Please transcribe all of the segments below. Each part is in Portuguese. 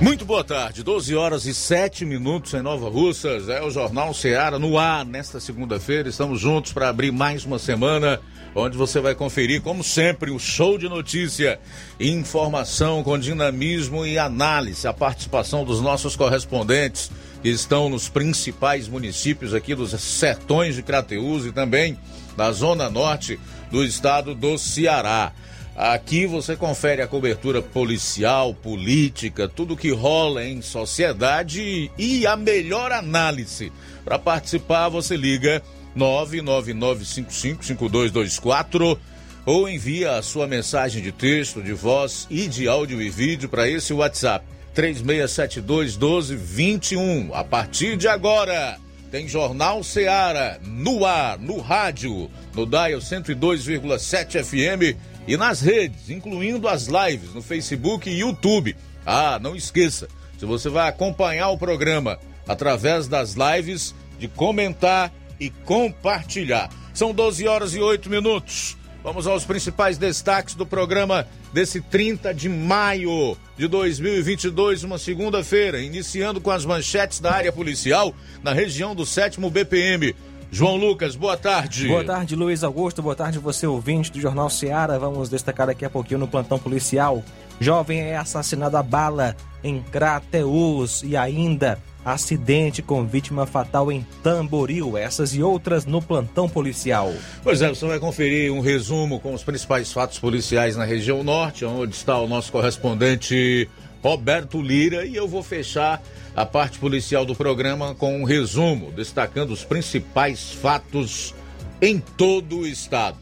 Muito boa tarde, 12 horas e 7 minutos em Nova Russas. É o Jornal Ceará no ar nesta segunda-feira. Estamos juntos para abrir mais uma semana onde você vai conferir, como sempre, o show de notícia, informação com dinamismo e análise. A participação dos nossos correspondentes que estão nos principais municípios aqui dos sertões de Crateús e também da zona norte do estado do Ceará. Aqui você confere a cobertura policial, política, tudo que rola em sociedade e a melhor análise. Para participar, você liga 999555224 ou envia a sua mensagem de texto, de voz e de áudio e vídeo para esse WhatsApp 3672 1221. A partir de agora, tem Jornal Seara no ar, no rádio, no Dial 102,7 FM e nas redes, incluindo as lives no Facebook e YouTube. Ah, não esqueça, se você vai acompanhar o programa através das lives, de comentar e compartilhar. São 12 horas e 8 minutos. Vamos aos principais destaques do programa desse 30 de maio de 2022, uma segunda-feira, iniciando com as manchetes da área policial na região do 7 BPM. João Lucas, boa tarde. Boa tarde, Luiz Augusto. Boa tarde, você ouvinte do Jornal Seara. Vamos destacar daqui a pouquinho no plantão policial. Jovem é assassinado a bala em Crateus e ainda acidente com vítima fatal em Tamboril. Essas e outras no plantão policial. Pois é, você vai conferir um resumo com os principais fatos policiais na região norte, onde está o nosso correspondente Roberto Lira, e eu vou fechar a parte policial do programa com um resumo, destacando os principais fatos em todo o estado.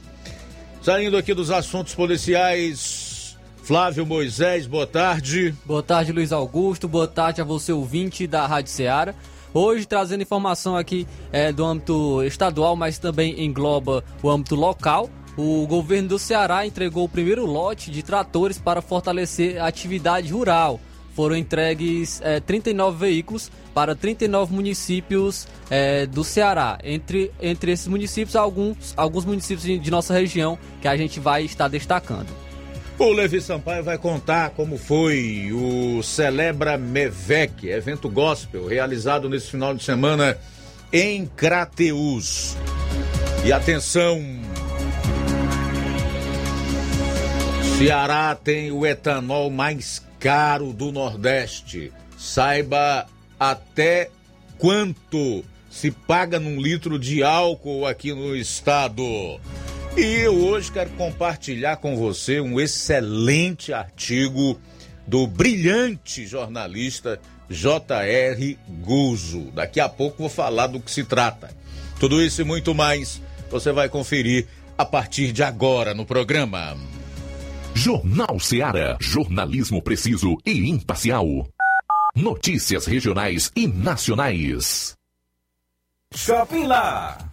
Saindo aqui dos assuntos policiais, Flávio Moisés, boa tarde. Boa tarde, Luiz Augusto. Boa tarde a você, ouvinte da Rádio Ceará. Hoje trazendo informação aqui é, do âmbito estadual, mas também engloba o âmbito local. O governo do Ceará entregou o primeiro lote de tratores para fortalecer a atividade rural foram entregues é, 39 veículos para 39 municípios é, do Ceará. Entre, entre esses municípios, alguns, alguns municípios de, de nossa região que a gente vai estar destacando. O Levi Sampaio vai contar como foi o Celebra Mevec, evento gospel realizado nesse final de semana em Crateus. E atenção, Ceará tem o etanol mais caro do Nordeste. Saiba até quanto se paga num litro de álcool aqui no estado. E eu hoje quero compartilhar com você um excelente artigo do brilhante jornalista J.R. Guzo. Daqui a pouco vou falar do que se trata. Tudo isso e muito mais você vai conferir a partir de agora no programa. Jornal Ceará. Jornalismo preciso e imparcial. Notícias regionais e nacionais. Shopping Lá.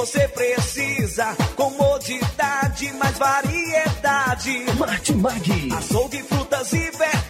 Você precisa. Comodidade, mais variedade. Martimag. Açougue, frutas e verduras.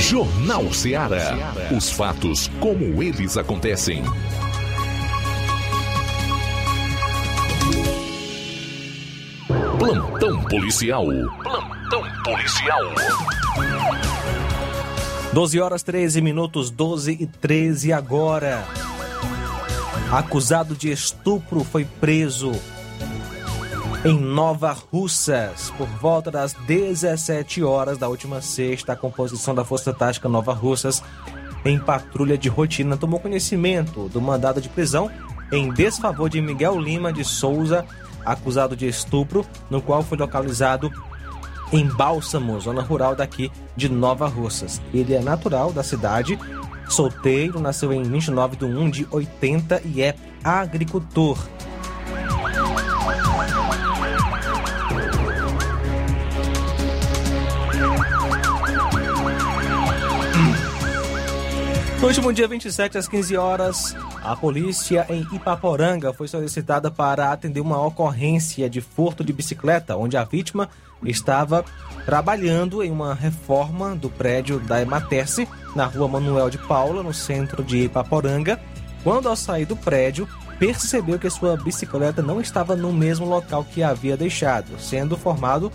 Jornal Ceará. Os fatos como eles acontecem. Plantão policial. Plantão policial. 12 horas 13 minutos, 12 e 13 agora. Acusado de estupro foi preso em Nova Russas, por volta das 17 horas da última sexta, a composição da Força Tática Nova Russas, em patrulha de rotina, tomou conhecimento do mandado de prisão em desfavor de Miguel Lima de Souza, acusado de estupro, no qual foi localizado em Bálsamo, zona rural daqui de Nova Russas. Ele é natural da cidade, solteiro, nasceu em 29 de 1 de 80 e é agricultor. No último dia 27, às 15 horas, a polícia em Ipaporanga foi solicitada para atender uma ocorrência de furto de bicicleta, onde a vítima estava trabalhando em uma reforma do prédio da Ematerce, na rua Manuel de Paula, no centro de Ipaporanga, quando ao sair do prédio, percebeu que sua bicicleta não estava no mesmo local que havia deixado, sendo formado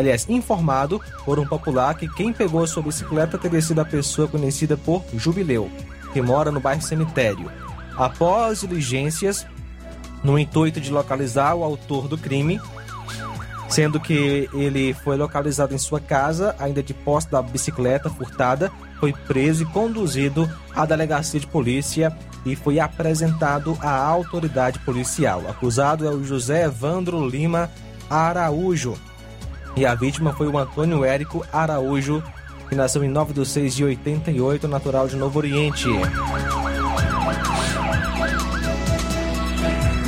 aliás, informado por um popular que quem pegou sua bicicleta teria sido a pessoa conhecida por Jubileu, que mora no bairro Cemitério. Após diligências, no intuito de localizar o autor do crime, sendo que ele foi localizado em sua casa, ainda de posse da bicicleta furtada, foi preso e conduzido à delegacia de polícia e foi apresentado à autoridade policial. O acusado é o José Evandro Lima Araújo, e a vítima foi o Antônio Érico Araújo, que nasceu em 9 de 6 de 88, natural de Novo Oriente.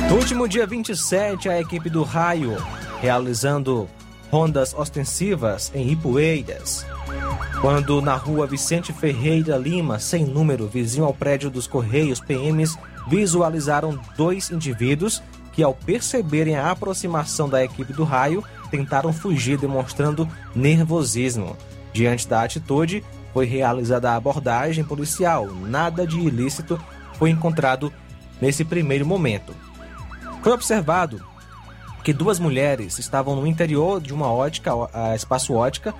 No último dia 27, a equipe do Raio, realizando rondas ostensivas em Ipueiras, quando na rua Vicente Ferreira Lima, sem número, vizinho ao prédio dos Correios, PMs visualizaram dois indivíduos que, ao perceberem a aproximação da equipe do raio, tentaram fugir, demonstrando nervosismo. Diante da atitude, foi realizada a abordagem policial. Nada de ilícito foi encontrado nesse primeiro momento. Foi observado que duas mulheres estavam no interior de uma ótica, a Espaço Ótica,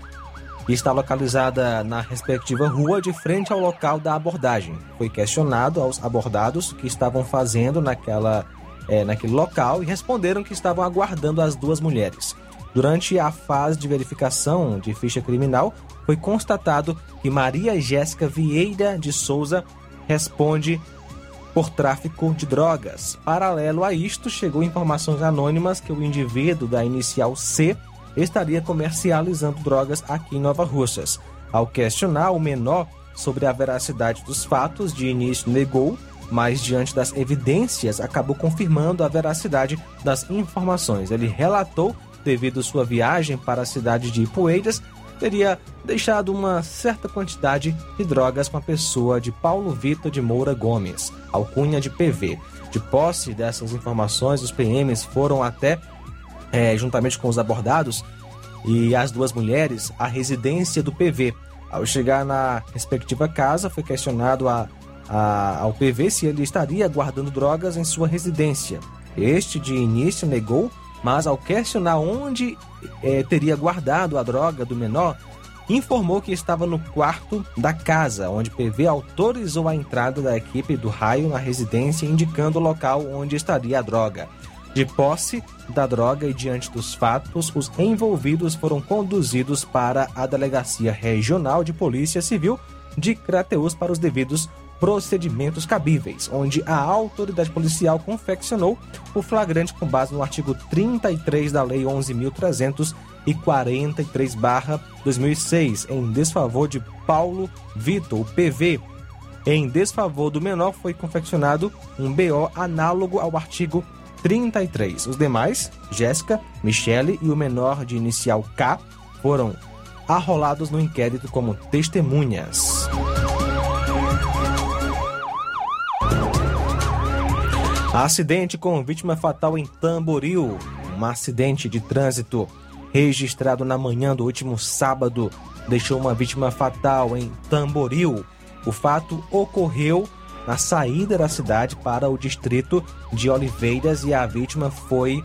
e está localizada na respectiva rua de frente ao local da abordagem. Foi questionado aos abordados que estavam fazendo naquela, é, naquele local e responderam que estavam aguardando as duas mulheres. Durante a fase de verificação de ficha criminal, foi constatado que Maria Jéssica Vieira de Souza responde por tráfico de drogas. Paralelo a isto, chegou informações anônimas que o indivíduo da inicial C estaria comercializando drogas aqui em Nova Russas. Ao questionar o menor sobre a veracidade dos fatos, de início negou, mas diante das evidências acabou confirmando a veracidade das informações. Ele relatou, devido sua viagem para a cidade de Ipueiras, teria deixado uma certa quantidade de drogas com a pessoa de Paulo Vitor de Moura Gomes, alcunha de PV. De posse dessas informações, os PMs foram até é, juntamente com os abordados e as duas mulheres, a residência do PV. Ao chegar na respectiva casa, foi questionado a, a, ao PV se ele estaria guardando drogas em sua residência. Este, de início, negou, mas ao questionar onde é, teria guardado a droga do menor, informou que estava no quarto da casa, onde PV autorizou a entrada da equipe do raio na residência, indicando o local onde estaria a droga. De posse da droga e diante dos fatos, os envolvidos foram conduzidos para a Delegacia Regional de Polícia Civil de Crateus para os devidos procedimentos cabíveis, onde a autoridade policial confeccionou o flagrante com base no artigo 33 da Lei 11.343-2006, em desfavor de Paulo Vitor, PV. Em desfavor do menor foi confeccionado um BO análogo ao artigo 33. Os demais, Jéssica, Michele e o menor de inicial K, foram arrolados no inquérito como testemunhas. Acidente com vítima fatal em Tamboril. Um acidente de trânsito registrado na manhã do último sábado deixou uma vítima fatal em Tamboril. O fato ocorreu na saída da cidade para o distrito de Oliveiras e a vítima foi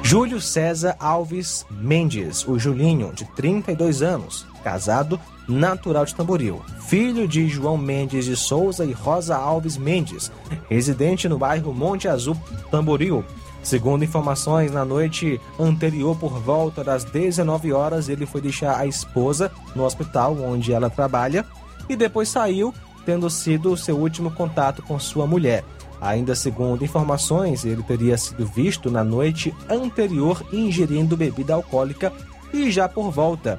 Júlio César Alves Mendes, o Julinho, de 32 anos, casado, natural de Tamboril, filho de João Mendes de Souza e Rosa Alves Mendes, residente no bairro Monte Azul, Tamboril. Segundo informações, na noite anterior, por volta das 19 horas, ele foi deixar a esposa no hospital onde ela trabalha e depois saiu tendo sido seu último contato com sua mulher. Ainda segundo informações, ele teria sido visto na noite anterior ingerindo bebida alcoólica e já por volta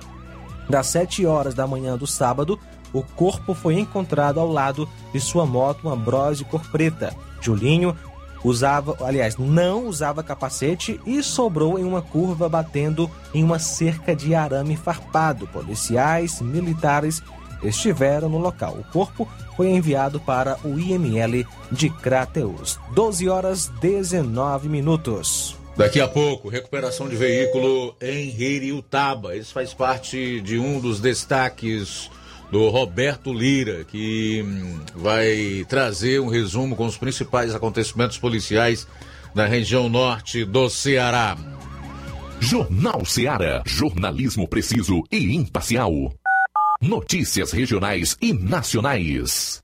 das 7 horas da manhã do sábado, o corpo foi encontrado ao lado de sua moto, uma Bros cor preta. Julinho usava, aliás, não usava capacete e sobrou em uma curva batendo em uma cerca de arame farpado. Policiais, militares estiveram no local. O corpo foi enviado para o IML de Crateus. 12 horas 19 minutos. Daqui a pouco, recuperação de veículo em Heriutaba. Isso faz parte de um dos destaques do Roberto Lira, que hum, vai trazer um resumo com os principais acontecimentos policiais na região norte do Ceará. Jornal Ceará, jornalismo preciso e imparcial. Notícias regionais e nacionais.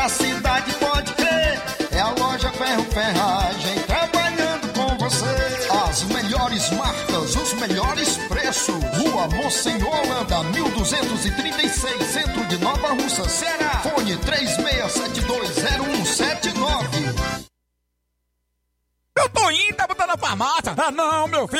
Da cidade, pode crer. É a loja Ferro Ferragem trabalhando com você. As melhores marcas, os melhores preços. Rua Monsenhor Holanda, 1236, centro de Nova Russa, Ceará. Fone 36720179. Eu tô indo, tá botando na farmácia. Ah, não, meu filho,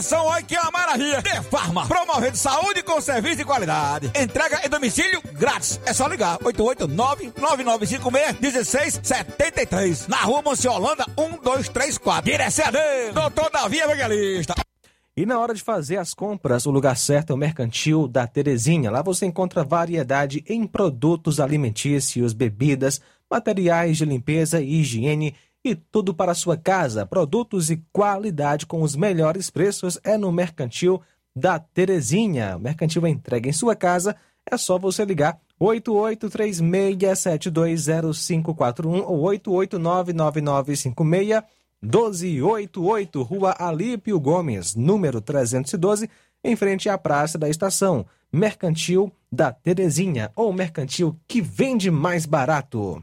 injeção, olha que é uma maravilha. De Farma, promovendo saúde com serviço de qualidade. Entrega em domicílio grátis. É só ligar, 889-9956-1673. Na rua Monsiolanda, 1234. Direção a Deus, doutor Davi Evangelista. E na hora de fazer as compras, o lugar certo é o Mercantil da Terezinha. Lá você encontra variedade em produtos alimentícios, bebidas, materiais de limpeza e higiene e tudo para sua casa. Produtos e qualidade com os melhores preços é no Mercantil da Terezinha. Mercantil entrega em sua casa. É só você ligar 8836720541 ou 8899956 1288, Rua Alípio Gomes, número 312, em frente à Praça da Estação. Mercantil da Terezinha, ou mercantil que vende mais barato.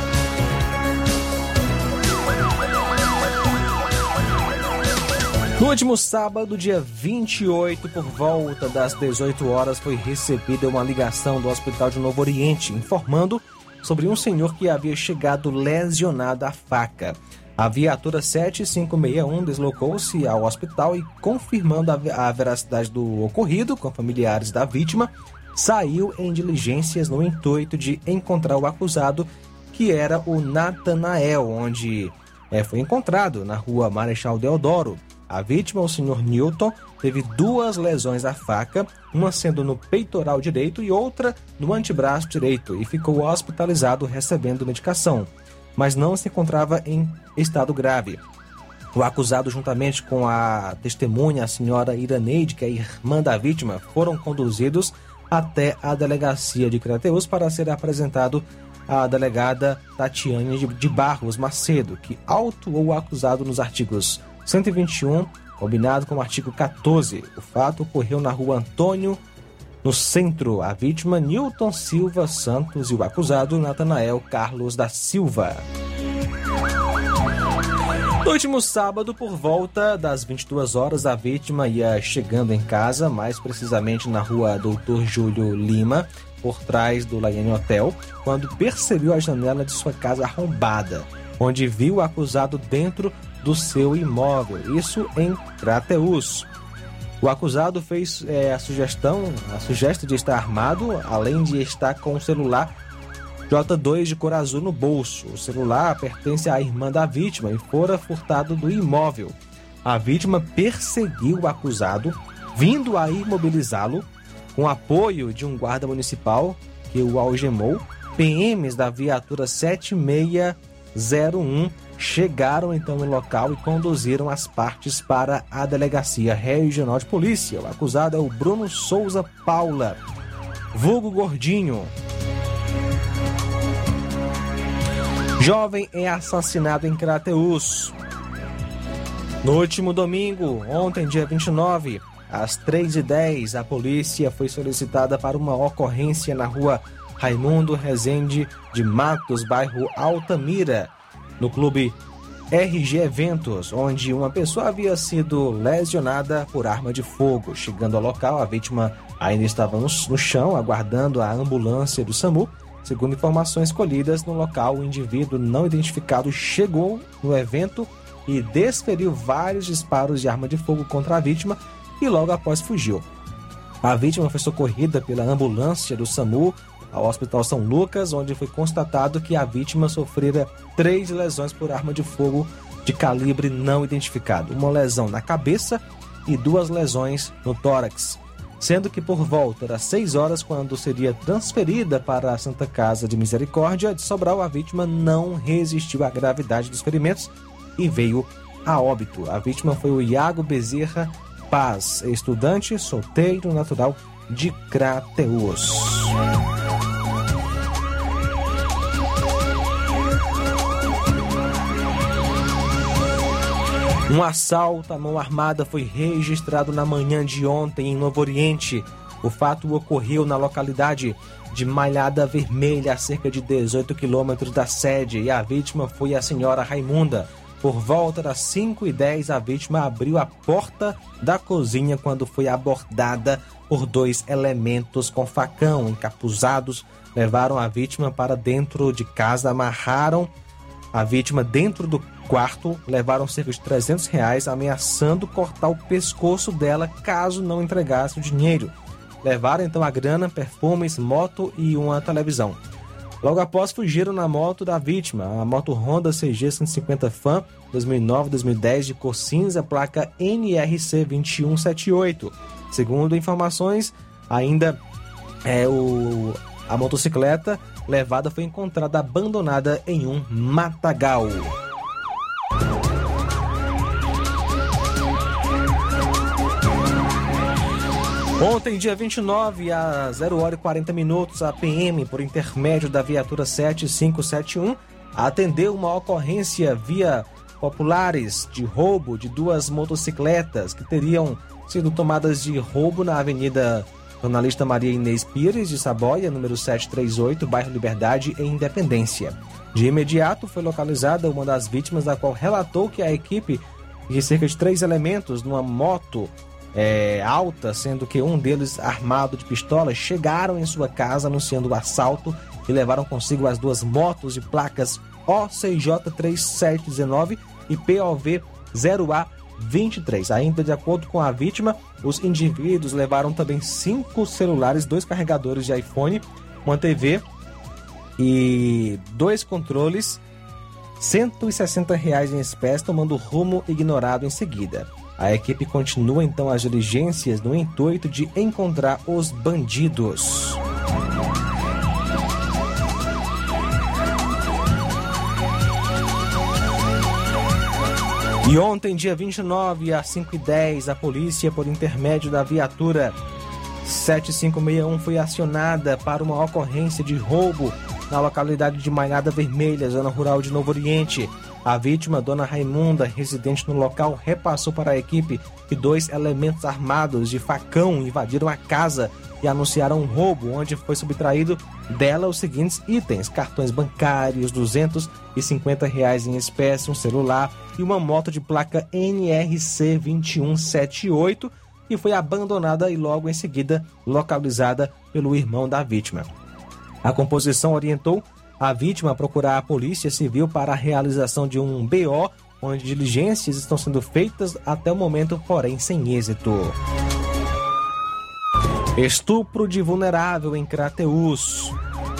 No último sábado, dia 28, por volta das 18 horas, foi recebida uma ligação do Hospital de Novo Oriente informando sobre um senhor que havia chegado lesionado à faca. A viatura 7561 deslocou-se ao hospital e, confirmando a, veracidade do ocorrido com familiares da vítima, saiu em diligências no intuito de encontrar o acusado, que era o Natanael, onde é, foi encontrado na rua Marechal Deodoro. A vítima, o senhor Newton, teve duas lesões à faca, uma sendo no peitoral direito e outra no antebraço direito, e ficou hospitalizado recebendo medicação, mas não se encontrava em estado grave. O acusado, juntamente com a testemunha, a senhora Iraneide, que é irmã da vítima, foram conduzidos até a delegacia de Crateus para ser apresentado à delegada Tatiane de Barros Macedo, que autuou o acusado nos artigos 121, combinado com o artigo 14. O fato ocorreu na rua Antônio, no centro. A vítima, Newton Silva Santos, e o acusado, Natanael Carlos da Silva. No último sábado, por volta das 22 horas, a vítima ia chegando em casa, mais precisamente na rua Doutor Júlio Lima, por trás do Laiane Hotel, quando percebeu a janela de sua casa arrombada, onde viu o acusado dentro do seu imóvel, isso em Crateus. O acusado fez é, a sugestão, a sugestão de estar armado, além de estar com o celular J2 de cor azul no bolso. O celular pertence à irmã da vítima e fora furtado do imóvel. A vítima perseguiu o acusado, vindo a imobilizá-lo, com apoio de um guarda municipal que o algemou. PMs da viatura 7601 chegaram então no local e conduziram as partes para a Delegacia Regional de Polícia. O acusado é o Bruno Souza Paula, vulgo Gordinho. Jovem é assassinado em Crateus. No último domingo, ontem, dia 29, às 3h10, a polícia foi solicitada para uma ocorrência na rua Raimundo Rezende de Matos, bairro Altamira, no clube RG Eventos, onde uma pessoa havia sido lesionada por arma de fogo. Chegando ao local, a vítima ainda estava no, chão, aguardando a ambulância do SAMU. Segundo informações colhidas no local, o indivíduo não identificado chegou no evento e desferiu vários disparos de arma de fogo contra a vítima e logo após fugiu. A vítima foi socorrida pela ambulância do SAMU ao Hospital São Lucas, onde foi constatado que a vítima sofrera três lesões por arma de fogo de calibre não identificado: uma lesão na cabeça e duas lesões no tórax. Sendo que por volta das 6 horas, quando seria transferida para a Santa Casa de Misericórdia de Sobral, a vítima não resistiu à gravidade dos ferimentos e veio a óbito. A vítima foi o Iago Bezerra Paz, estudante solteiro natural de Crateus. Um assalto à mão armada foi registrado na manhã de ontem em Novo Oriente. O fato ocorreu na localidade de Malhada Vermelha, a cerca de 18 quilômetros da sede, e a vítima foi a senhora Raimunda. Por volta das 5 e 10 a vítima abriu a porta da cozinha quando foi abordada por dois elementos com facão encapuzados. Levaram a vítima para dentro de casa, amarraram a vítima dentro do quarto, levaram cerca de 300 reais, ameaçando cortar o pescoço dela caso não entregasse o dinheiro. Levaram então a grana, perfumes, moto e uma televisão. Logo após, fugiram na moto da vítima, a moto Honda CG 150 Fan 2009-2010 de cor cinza, placa NRC 2178. Segundo informações, ainda é o a motocicleta levada foi encontrada abandonada em um matagal. Ontem, dia 29, às 0 hora e 40 minutos, a PM, por intermédio da viatura 7571, atendeu uma ocorrência via populares de roubo de duas motocicletas que teriam sido tomadas de roubo na Avenida Jornalista Maria Inês Pires de Saboia, número 738, bairro Liberdade, em Independência. De imediato foi localizada uma das vítimas, a qual relatou que a equipe e cerca de três elementos numa moto é, alta, sendo que um deles armado de pistola, chegaram em sua casa anunciando o assalto e levaram consigo as duas motos de placas OCJ 3719 e POV 0A23. Ainda de acordo com a vítima, os indivíduos levaram também cinco celulares, dois carregadores de iPhone, uma TV e dois controles, 160 reais em espécie, tomando rumo ignorado em seguida. A equipe continua então as diligências no intuito de encontrar os bandidos. E ontem, dia 29, às 5h10, a polícia, por intermédio da viatura 7561, foi acionada para uma ocorrência de roubo na localidade de Mainada Vermelha, zona rural de Novo Oriente. A vítima, dona Raimunda, residente no local, repassou para a equipe que dois elementos armados de facão invadiram a casa e anunciaram um roubo, onde foi subtraído dela os seguintes itens: cartões bancários, 250 reais em espécie, um celular e uma moto de placa NRC 2178 que foi abandonada e logo em seguida localizada pelo irmão da vítima. A composição orientou a vítima procurar a Polícia Civil para a realização de um BO, onde diligências estão sendo feitas até o momento, porém sem êxito. Estupro de vulnerável em Crateus.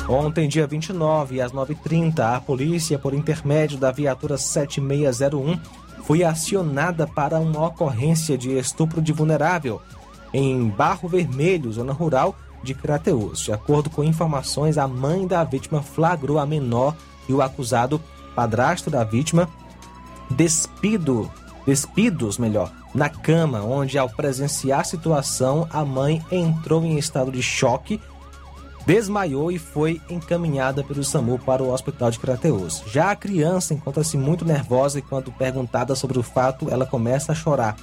Ontem, dia 29, às 9h30, a polícia, por intermédio da viatura 7601, foi acionada para uma ocorrência de estupro de vulnerável em Barro Vermelho, zona rural de Crateus. De acordo com informações, a mãe da vítima flagrou a menor e o acusado, padrasto da vítima, despido, despidos, melhor, na cama, onde ao presenciar a situação, a mãe entrou em estado de choque, desmaiou e foi encaminhada pelo SAMU para o hospital de Crateus. Já a criança encontra-se muito nervosa e quando perguntada sobre o fato, ela começa a chorar.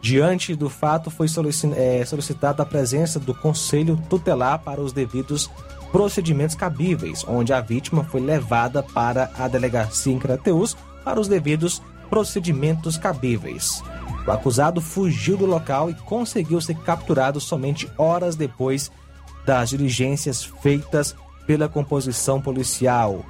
Diante do fato, foi é, solicitada a presença do Conselho Tutelar para os devidos procedimentos cabíveis, onde a vítima foi levada para a delegacia em Crateus para os devidos procedimentos cabíveis. O acusado fugiu do local e conseguiu ser capturado somente horas depois das diligências feitas pela composição policial.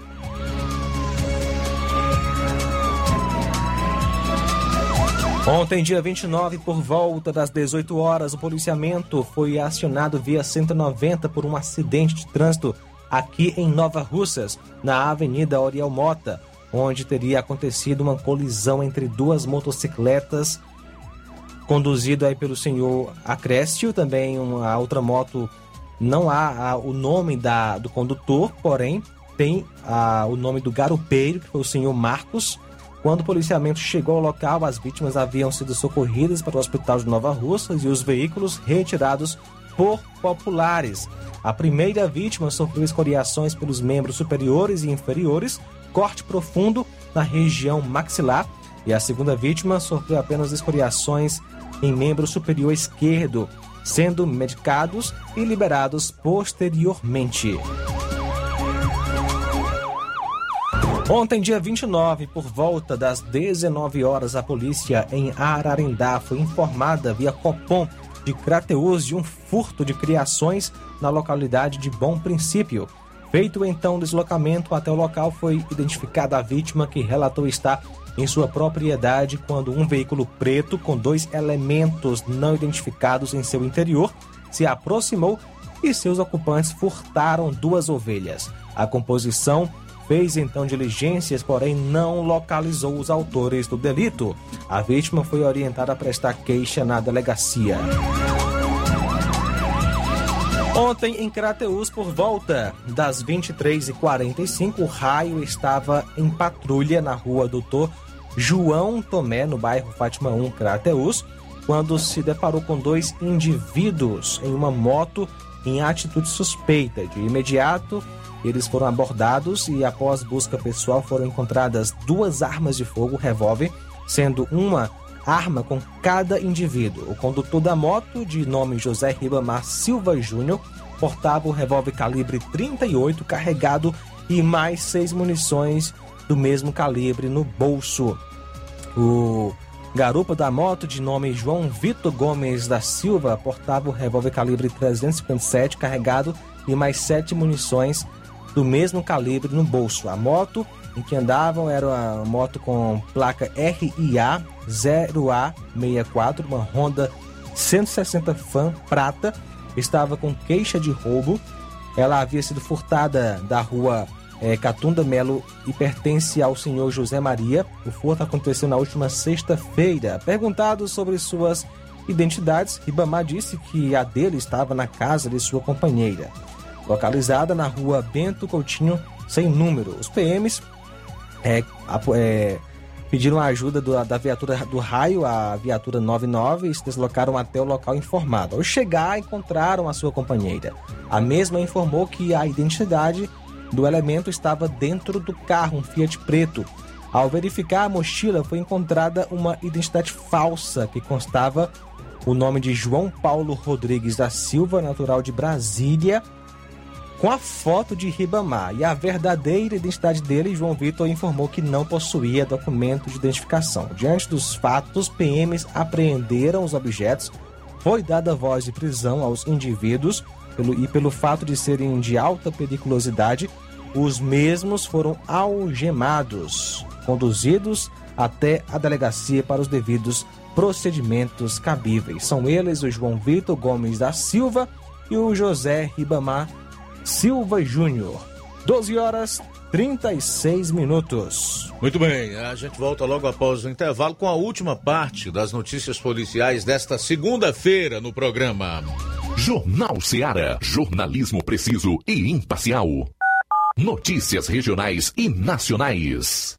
Ontem, dia 29, por volta das 18 horas, o policiamento foi acionado via 190 por um acidente de trânsito aqui em Nova Russas, na Avenida Oriel Mota, onde teria acontecido uma colisão entre duas motocicletas conduzido aí pelo senhor Acrécio, também uma outra moto, não há, o nome da, do condutor, porém tem a, o nome do garupeiro, que foi o senhor Marcos. Quando o policiamento chegou ao local, as vítimas haviam sido socorridas para o hospital de Nova Russas e os veículos retirados por populares. A primeira vítima sofreu escoriações pelos membros superiores e inferiores, corte profundo na região maxilar, e a segunda vítima sofreu apenas escoriações em membro superior esquerdo, sendo medicados e liberados posteriormente. Ontem, dia 29, por volta das 19 horas, a polícia em Ararindá foi informada via Copom de Crateus de um furto de criações na localidade de Bom Princípio. Feito então o deslocamento até o local, foi identificada a vítima que relatou estar em sua propriedade quando um veículo preto com dois elementos não identificados em seu interior se aproximou e seus ocupantes furtaram duas ovelhas. A composição fez então diligências, porém não localizou os autores do delito. A vítima foi orientada a prestar queixa na delegacia. Ontem, em Crateus, por volta das 23h45, o raio estava em patrulha na rua Doutor João Tomé, no bairro Fátima 1, Crateus, quando se deparou com dois indivíduos em uma moto em atitude suspeita. De imediato, eles foram abordados e, após busca pessoal, foram encontradas duas armas de fogo, revólver, sendo uma arma com cada indivíduo. O condutor da moto, de nome José Ribamar Silva Júnior, portava o revólver calibre 38 carregado e mais seis munições do mesmo calibre no bolso. O Garupa da moto, de nome João Vitor Gomes da Silva, portava o revólver calibre 357 carregado e mais sete munições do mesmo calibre no bolso. A moto em que andavam era uma moto com placa RIA 0A64, uma Honda 160 Fan prata, estava com queixa de roubo. Ela havia sido furtada da rua é, Catunda Melo e pertence ao senhor José Maria. O furto aconteceu na última sexta-feira. Perguntado sobre suas identidades, Ribamar disse que a dele estava na casa de sua companheira, localizada na rua Bento Coutinho, sem número. Os PMs é, é, pediram a ajuda do, da viatura do raio, a viatura 99, e se deslocaram até o local informado. Ao chegar, encontraram a sua companheira. A mesma informou que a identidade do elemento estava dentro do carro, um Fiat preto. Ao verificar a mochila, foi encontrada uma identidade falsa que constava o nome de João Paulo Rodrigues da Silva, natural de Brasília, com a foto de Ribamar. E a verdadeira identidade dele, João Vitor informou que não possuía documento de identificação. Diante dos fatos, PMs apreenderam os objetos. Foi dada voz de prisão aos indivíduos e pelo fato de serem de alta periculosidade, os mesmos foram algemados, conduzidos até a delegacia para os devidos procedimentos cabíveis. São eles o João Vitor Gomes da Silva e o José Ribamar Silva Júnior. 12 horas 36 minutos. Muito bem, a gente volta logo após o intervalo com a última parte das notícias policiais desta segunda-feira no programa. Jornal Seara. Jornalismo preciso e imparcial. Notícias regionais e nacionais.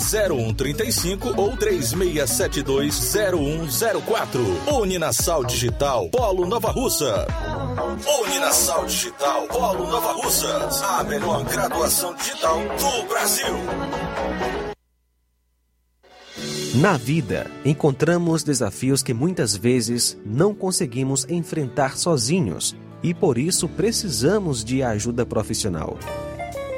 0135 ou 36720104. Uninasal Digital, Polo Nova Russa. Uninasal Digital, Polo Nova Russas. A melhor graduação digital do Brasil. Na vida, encontramos desafios que muitas vezes não conseguimos enfrentar sozinhos e por isso precisamos de ajuda profissional.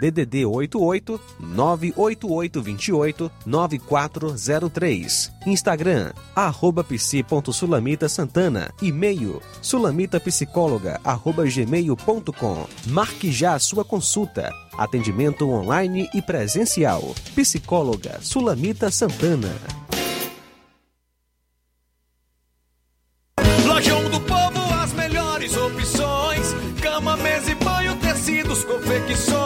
DDD 88 98828 9403. Instagram, arroba psi.sulamita Santana. E-mail, sulamitapsicóloga. Marque já a sua consulta. Atendimento online e presencial. Psicóloga Sulamita Santana. Lojão do Povo, as melhores opções: cama, mesa e banho, tecidos, confecções.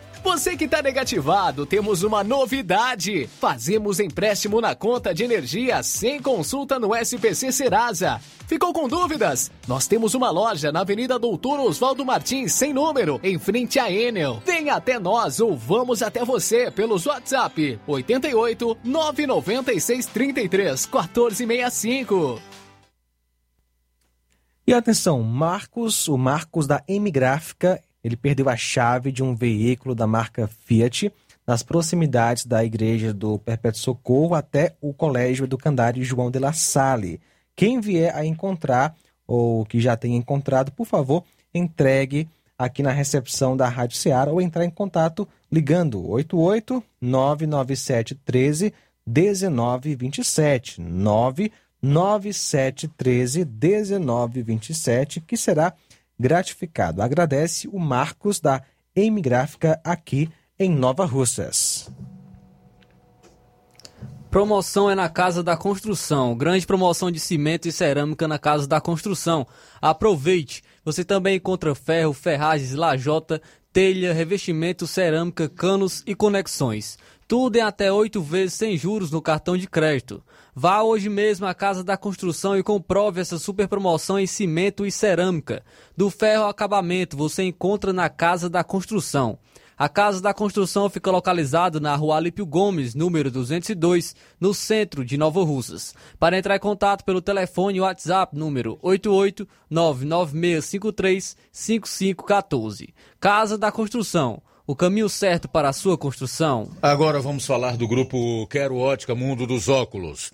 Você que está negativado, temos uma novidade. Fazemos empréstimo na conta de energia sem consulta no SPC Serasa. Ficou com dúvidas? Nós temos uma loja na Avenida Doutor Oswaldo Martins, sem número, em frente à Enel. Venha até nós ou vamos até você pelos WhatsApp 88 996 33 1465. E atenção, Marcos, o Marcos da M Gráfica, ele perdeu a chave de um veículo da marca Fiat nas proximidades da igreja do Perpétuo Socorro até o Colégio Educandário João de La Salle. Quem vier a encontrar ou que já tenha encontrado, por favor, entregue aqui na recepção da Rádio Ceará ou entrar em contato ligando 88 997 13 1927 997 13 1927 que será gratificado. Agradece o Marcos da M Gráfica aqui em Nova Russas. Promoção é na Casa da Construção. Grande promoção de cimento e cerâmica na Casa da Construção. Aproveite! Você também encontra ferro, ferragens, lajota, telha, revestimento, cerâmica, canos e conexões. Tudo em até oito vezes sem juros no cartão de crédito. Vá hoje mesmo à Casa da Construção e comprove essa super promoção em cimento e cerâmica. Do ferro ao acabamento você encontra na Casa da Construção. A Casa da Construção fica localizada na Rua Alípio Gomes, número 202, no centro de Nova Russas. Para entrar em contato pelo telefone e WhatsApp número 88996535514. Casa da Construção. O caminho certo para a sua construção. Agora vamos falar do grupo Quero Ótica Mundo dos Óculos.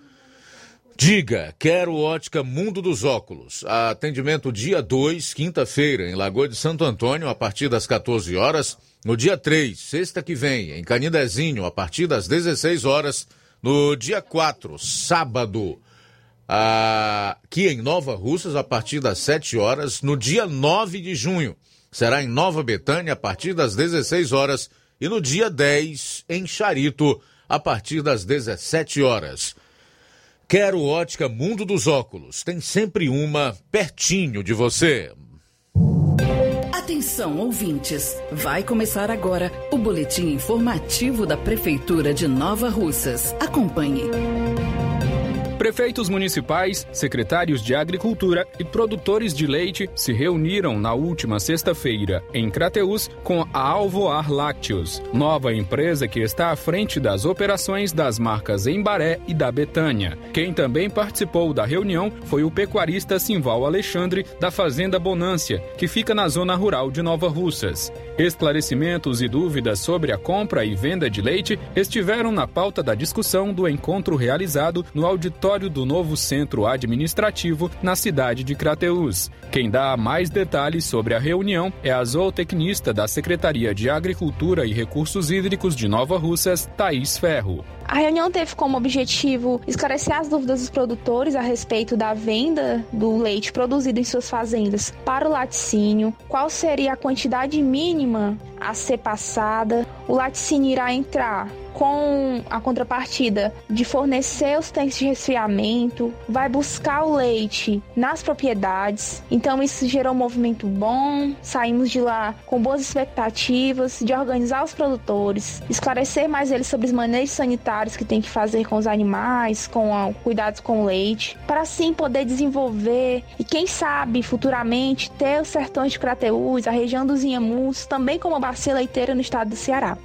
Diga, quero ótica Mundo dos Óculos. Atendimento dia 2, quinta-feira, em Lagoa de Santo Antônio, a partir das 14 horas. No dia 3, sexta que vem, em Canidezinho, a partir das 16 horas. No dia 4, sábado, aqui em Nova Russas, a partir das 7 horas. No dia 9 de junho, será em Nova Betânia, a partir das 16 horas. E no dia 10, em Charito, a partir das 17 horas. Quero ótica Mundo dos Óculos. Tem sempre uma pertinho de você. Atenção, ouvintes! Vai começar agora o boletim informativo da Prefeitura de Nova Russas. Acompanhe. Prefeitos municipais, secretários de Agricultura e produtores de leite se reuniram na última sexta-feira em Crateus com a Alvoar Lácteos, nova empresa que está à frente das operações das marcas Embaré e da Betânia. Quem também participou da reunião foi o pecuarista Simval Alexandre da Fazenda Bonância, que fica na zona rural de Nova Russas. Esclarecimentos e dúvidas sobre a compra e venda de leite estiveram na pauta da discussão do encontro realizado no auditório do novo centro administrativo na cidade de Crateús. Quem dá mais detalhes sobre a reunião é a zootecnista da Secretaria de Agricultura e Recursos Hídricos de Nova Russas, Thaís Ferro. A reunião teve como objetivo esclarecer as dúvidas dos produtores a respeito da venda do leite produzido em suas fazendas para o laticínio, qual seria a quantidade mínima a ser passada. O laticínio irá entrar com a contrapartida de fornecer os tanques de resfriamento, vai buscar o leite nas propriedades. Então isso gerou um movimento bom. Saímos de lá com boas expectativas de organizar os produtores, esclarecer mais eles sobre os manejos sanitários que tem que fazer com os animais, com a, cuidados com o leite, para assim poder desenvolver e quem sabe futuramente ter os sertões de Crateús, a região dos Inhamus, também como bacia leiteira no estado do Ceará.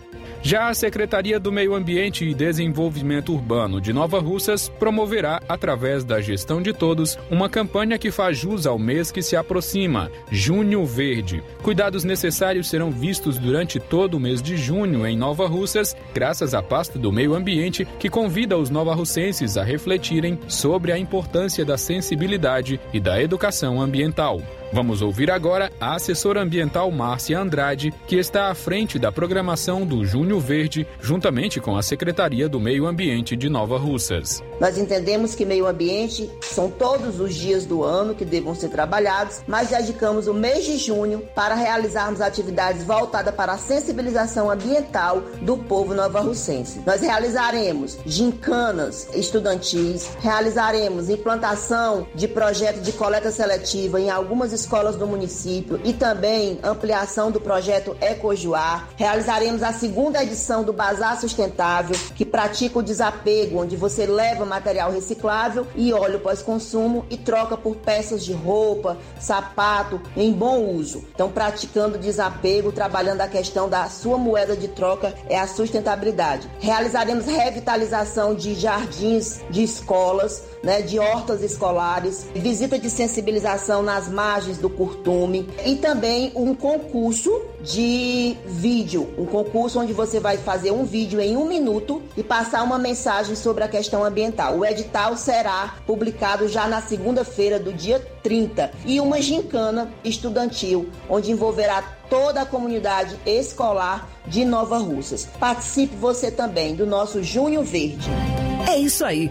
Já a Secretaria do Meio Ambiente e Desenvolvimento Urbano de Nova Russas promoverá, através da gestão de todos, uma campanha que faz jus ao mês que se aproxima, Junho Verde. Cuidados necessários serão vistos durante todo o mês de junho em Nova Russas, graças à pasta do Meio Ambiente, que convida os novarrussenses a refletirem sobre a importância da sensibilidade e da educação ambiental. Vamos ouvir agora a assessora ambiental Márcia Andrade, que está à frente da programação do Junho Verde, juntamente com a Secretaria do Meio Ambiente de Nova Russas. Nós entendemos que meio ambiente são todos os dias do ano que devam ser trabalhados, mas dedicamos o mês de junho para realizarmos atividades voltadas para a sensibilização ambiental do povo nova-russense. Nós realizaremos gincanas estudantis, realizaremos implantação de projeto de coleta seletiva em algumas escolas do município e também ampliação do projeto Ecojuar. Realizaremos a segunda edição do Bazar Sustentável, que pratica o desapego, onde você leva material reciclável e óleo pós-consumo e troca por peças de roupa, sapato em bom uso. Então, praticando desapego, trabalhando a questão da sua moeda de troca é a sustentabilidade. Realizaremos revitalização de jardins de escolas, né, de hortas escolares, visita de sensibilização nas margens do curtume e também um concurso de vídeo, um concurso onde você vai fazer um vídeo em um minuto e passar uma mensagem sobre a questão ambiental. O edital será publicado já na segunda-feira do dia 30 e uma gincana estudantil onde envolverá toda a comunidade escolar de Nova Russas. Participe você também do nosso Junho Verde. É isso aí.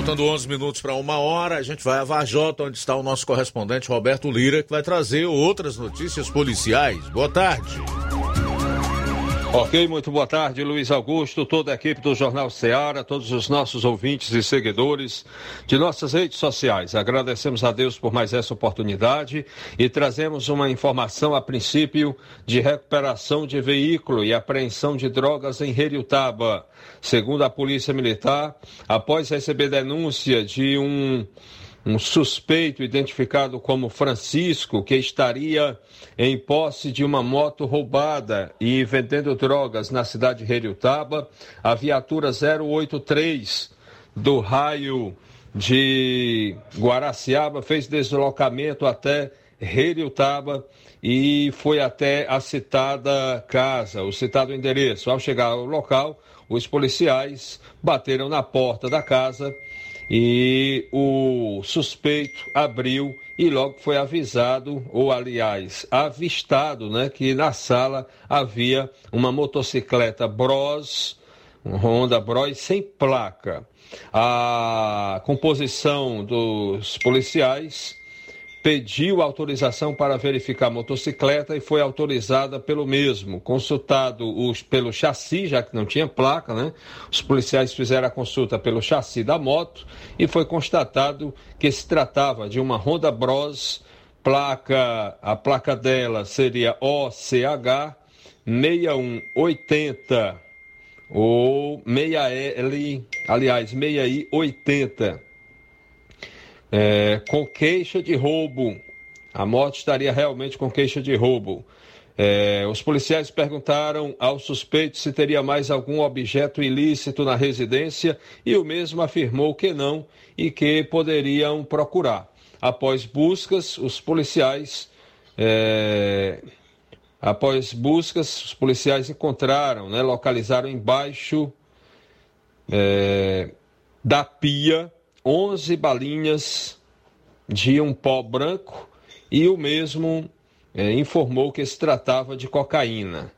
Faltando 11 minutos para uma hora, a gente vai a Varjota, onde está o nosso correspondente Roberto Lira, que vai trazer outras notícias policiais. Boa tarde. Ok, muito boa tarde, Luiz Augusto, toda a equipe do Jornal Ceará, todos os nossos ouvintes e seguidores de nossas redes sociais. Agradecemos a Deus por mais essa oportunidade e trazemos uma informação a princípio de recuperação de veículo e apreensão de drogas em Heriutaba. Segundo a Polícia Militar, após receber denúncia de um um suspeito identificado como Francisco, que estaria em posse de uma moto roubada e vendendo drogas na cidade de Heriutaba. A viatura 083 do raio de Guaraciaba fez deslocamento até Heriutaba e foi até a citada casa, o citado endereço. Ao chegar ao local, os policiais bateram na porta da casa e o suspeito abriu e logo foi avisado, ou aliás, avistado, né, que na sala havia uma motocicleta Bros, um Honda Bros sem placa. A composição dos policiais pediu autorização para verificar a motocicleta e foi autorizada pelo mesmo. Consultado os, pelo chassi, já que não tinha placa, né? Os policiais fizeram a consulta pelo chassi da moto e foi constatado que se tratava de uma Honda Bros, placa, a placa dela seria OCH 6180 ou 6L, aliás, 6I80 é, com queixa de roubo. A moto estaria realmente com queixa de roubo. É, os policiais perguntaram ao suspeito se teria mais algum objeto ilícito na residência e o mesmo afirmou que não e que poderiam procurar. após buscas, os policiais. É, após buscas, os policiais encontraram, né, localizaram embaixo é, da pia 11 balinhas de um pó branco e o mesmo é, informou que se tratava de cocaína.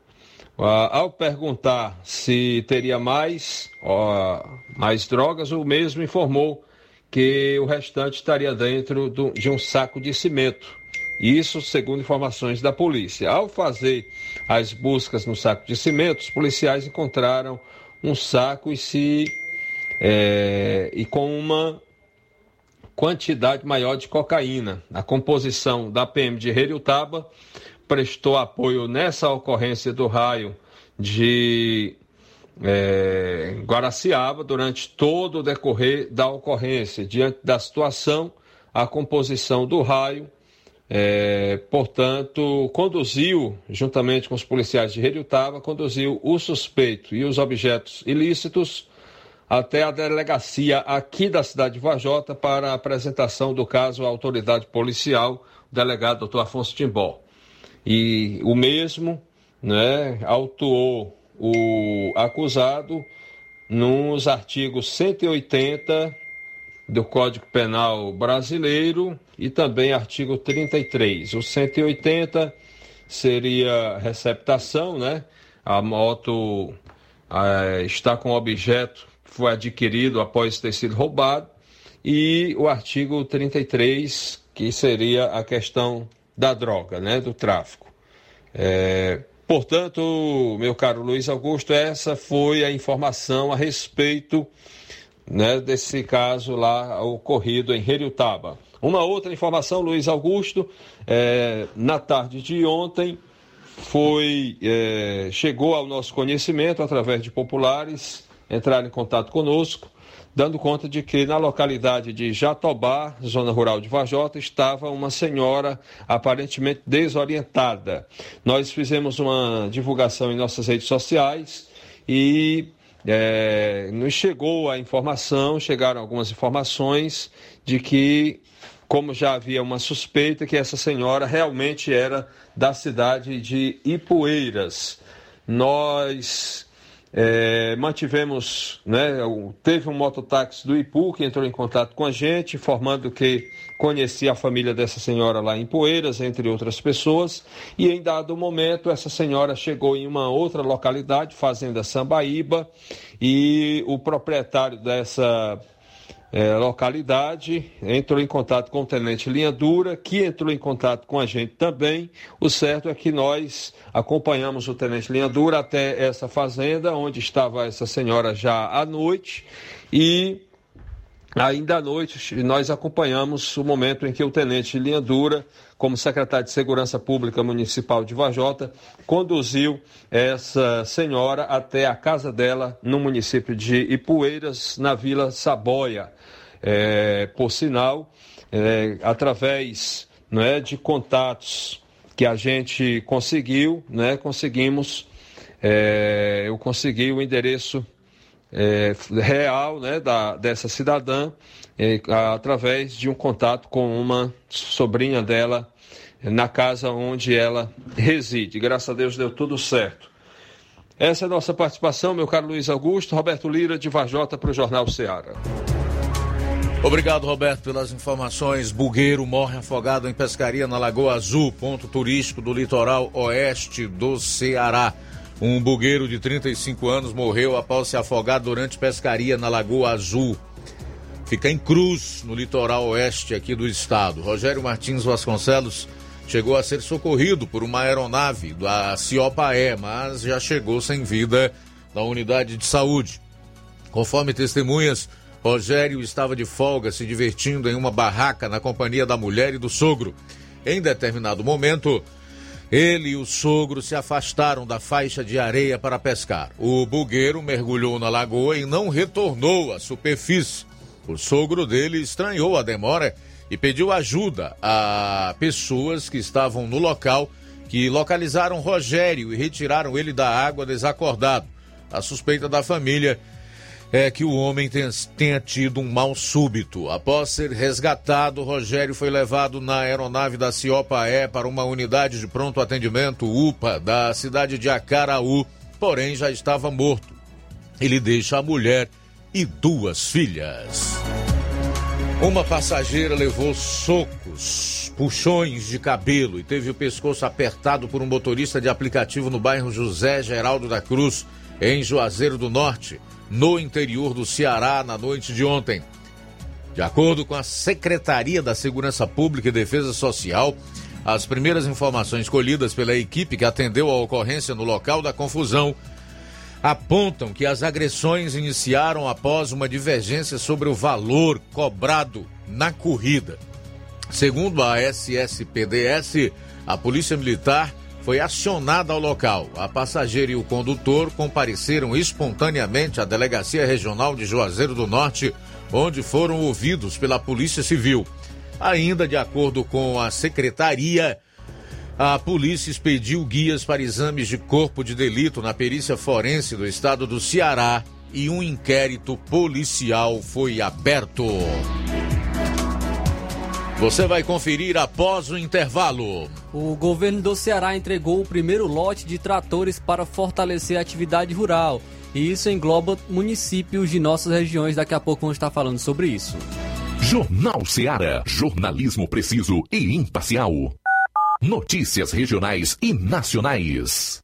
Ah, ao perguntar se teria mais, ó, mais drogas, o mesmo informou que o restante estaria dentro do, de um saco de cimento. Isso segundo informações da polícia. Ao fazer as buscas no saco de cimento, os policiais encontraram um saco e se é, e com uma quantidade maior de cocaína. A composição da PM de Heriutaba prestou apoio nessa ocorrência do raio de é, Guaraciaba durante todo o decorrer da ocorrência. Diante da situação, a composição do raio, é, portanto, conduziu, juntamente com os policiais de Heriutaba, conduziu o suspeito e os objetos ilícitos até a delegacia aqui da cidade de Vajota para a apresentação do caso à autoridade policial, o delegado doutor Afonso Timbó. E o mesmo né, autuou o acusado nos artigos 180 do Código Penal Brasileiro e também artigo 33. O 180 seria receptação, né? A moto eh, está com objeto foi adquirido após ter sido roubado, e o artigo 33, que seria a questão da droga, né, do tráfico. É, portanto, meu caro Luiz Augusto, essa foi a informação a respeito né, desse caso lá ocorrido em Heriutaba. Uma outra informação, Luiz Augusto, é, na tarde de ontem foi é, chegou ao nosso conhecimento através de populares entrar em contato conosco, dando conta de que na localidade de Jatobá, zona rural de Vajota, estava uma senhora aparentemente desorientada. Nós fizemos uma divulgação em nossas redes sociais e é, nos chegou a informação, chegaram algumas informações de que, como já havia uma suspeita, que essa senhora realmente era da cidade de Ipueiras. Nós é, mantivemos, né, teve um mototáxi do Ipu que entrou em contato com a gente, informando que conhecia a família dessa senhora lá em Poeiras, entre outras pessoas, e em dado momento essa senhora chegou em uma outra localidade, Fazenda Sambaíba, e o proprietário dessa é, localidade, entrou em contato com o tenente Linha Dura, que entrou em contato com a gente também. O certo é que nós acompanhamos o tenente Linha Dura até essa fazenda, onde estava essa senhora já à noite, e ainda à noite nós acompanhamos o momento em que o tenente Linha Dura, como secretário de Segurança Pública Municipal de Vajota, conduziu essa senhora até a casa dela no município de Ipueiras, na Vila Saboia. É, por sinal, é, através é, de contatos que a gente conseguiu, né, conseguimos, é, eu consegui o endereço é, real né, da, dessa cidadã é, através de um contato com uma sobrinha dela na casa onde ela reside. Graças a Deus deu tudo certo. Essa é a nossa participação, meu caro Luiz Augusto, Roberto Lira, de Varjota, para o Jornal Ceará. Obrigado, Roberto, pelas informações. Bugueiro morre afogado em pescaria na Lagoa Azul, ponto turístico do litoral oeste do Ceará. Um bugueiro de 35 anos morreu após se afogar durante pescaria na Lagoa Azul. Fica em Cruz, no litoral oeste aqui do estado. Rogério Martins Vasconcelos chegou a ser socorrido por uma aeronave da Ciopaé, mas já chegou sem vida na unidade de saúde. Conforme testemunhas, Rogério estava de folga se divertindo em uma barraca na companhia da mulher e do sogro. Em determinado momento, ele e o sogro se afastaram da faixa de areia para pescar. O bugueiro mergulhou na lagoa e não retornou à superfície. O sogro dele estranhou a demora e pediu ajuda a pessoas que estavam no local que localizaram Rogério e retiraram ele da água desacordado. A suspeita da família é que o homem tenha, tido um mal súbito. Após ser resgatado, Rogério foi levado na aeronave da Ciopaé para uma unidade de pronto atendimento UPA da cidade de Acaraú, porém já estava morto. Ele deixa a mulher e duas filhas. Uma passageira levou socos, puxões de cabelo e teve o pescoço apertado por um motorista de aplicativo no bairro José Geraldo da Cruz, em Juazeiro do Norte no interior do Ceará na noite de ontem. De acordo com a Secretaria da Segurança Pública e Defesa Social, as primeiras informações colhidas pela equipe que atendeu a ocorrência no local da confusão apontam que as agressões iniciaram após uma divergência sobre o valor cobrado na corrida. Segundo a SSPDS, a Polícia Militar foi acionada ao local. A passageira e o condutor compareceram espontaneamente à Delegacia Regional de Juazeiro do Norte, onde foram ouvidos pela Polícia Civil. Ainda de acordo com a secretaria, a polícia expediu guias para exames de corpo de delito na perícia forense do estado do Ceará e um inquérito policial foi aberto. Você vai conferir após o intervalo. O governo do Ceará entregou o primeiro lote de tratores para fortalecer a atividade rural. E isso engloba municípios de nossas regiões. Daqui a pouco vamos estar falando sobre isso. Jornal Ceará. Jornalismo preciso e imparcial. Notícias regionais e nacionais.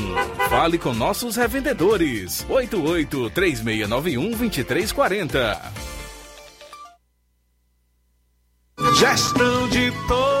Fale com nossos revendedores. 88 3691 2340. Gestão de todos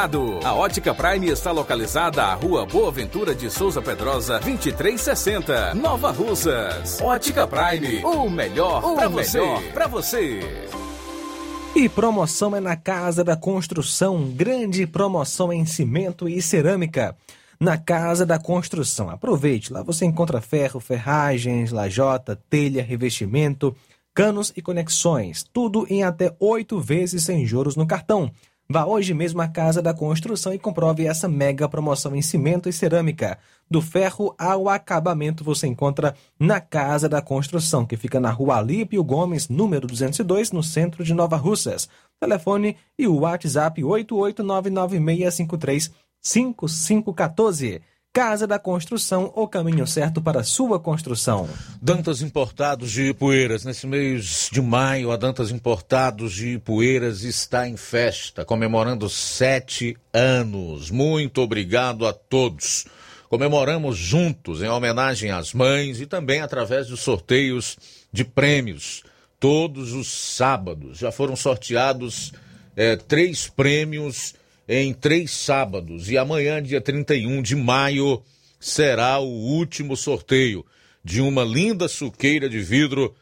A Ótica Prime está localizada à Rua Boa Ventura de Souza Pedrosa, 2360, Nova Russas. Ótica Prime. O melhor para você. Pra você. E promoção é na Casa da Construção. Grande promoção em cimento e cerâmica. Na Casa da Construção. Aproveite, lá você encontra ferro, ferragens, lajota, telha, revestimento, canos e conexões. Tudo em até oito vezes sem juros no cartão. Vá hoje mesmo à Casa da Construção e comprove essa mega promoção em cimento e cerâmica. Do ferro ao acabamento você encontra na Casa da Construção, que fica na rua Alípio Gomes, número 202, no centro de Nova Russas. Telefone e o WhatsApp 88996535514. Casa da Construção, o caminho certo para sua construção. Dantas Importados de Ipueiras. Nesse mês de maio, a Dantas Importados de Ipueiras está em festa, comemorando sete anos. Muito obrigado a todos. Comemoramos juntos, em homenagem às mães e também através dos sorteios de prêmios. Todos os sábados já foram sorteados eh, três prêmios em três sábados. E amanhã, dia 31 de maio, será o último sorteio de uma linda suqueira de vidro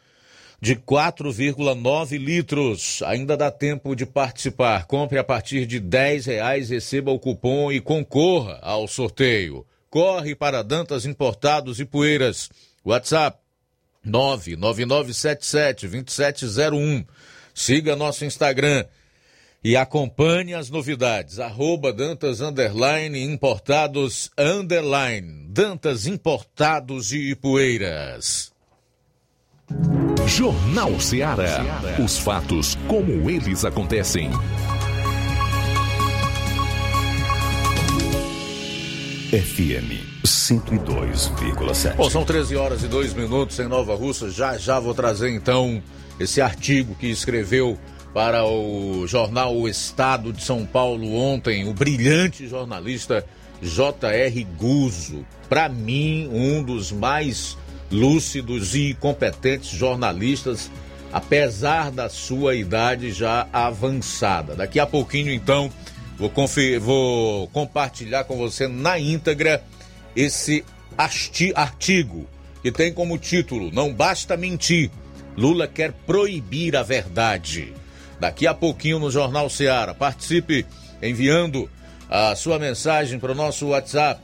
de 4,9 litros. Ainda dá tempo de participar. Compre a partir de 10 reais, receba o cupom e concorra ao sorteio. Corre para Dantas Importados e Poeiras. WhatsApp 999772701. Siga nosso Instagram e acompanhe as novidades. Arroba Dantas Underline Importados Underline. Dantas Importados de Ipueiras. Jornal Ceará. Os fatos como eles acontecem. FM 102,7. Bom, são 13 horas e 2 minutos em Nova Russa. Já já vou trazer então esse artigo que escreveu para o jornal O Estado de São Paulo ontem, o brilhante jornalista J.R. Guzzo. Para mim, um dos mais lúcidos e competentes jornalistas, apesar da sua idade já avançada. Daqui a pouquinho, então, vou, vou compartilhar com você na íntegra esse artigo que tem como título Não Basta Mentir. Lula quer proibir a verdade daqui a pouquinho no Jornal Seara. Participe enviando a sua mensagem para o nosso WhatsApp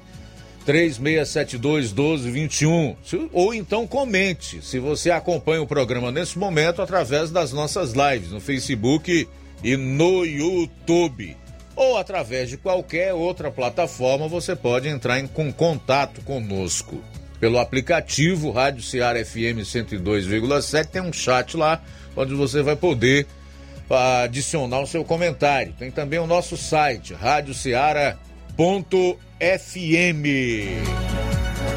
3672 1221 ou então comente se você acompanha o programa nesse momento através das nossas lives no Facebook e no YouTube. Ou através de qualquer outra plataforma você pode entrar em com contato conosco. Pelo aplicativo Rádio Ceará FM 102,7 tem um chat lá onde você vai poder adicionar o seu comentário. Tem também o nosso site, radioceara.fm.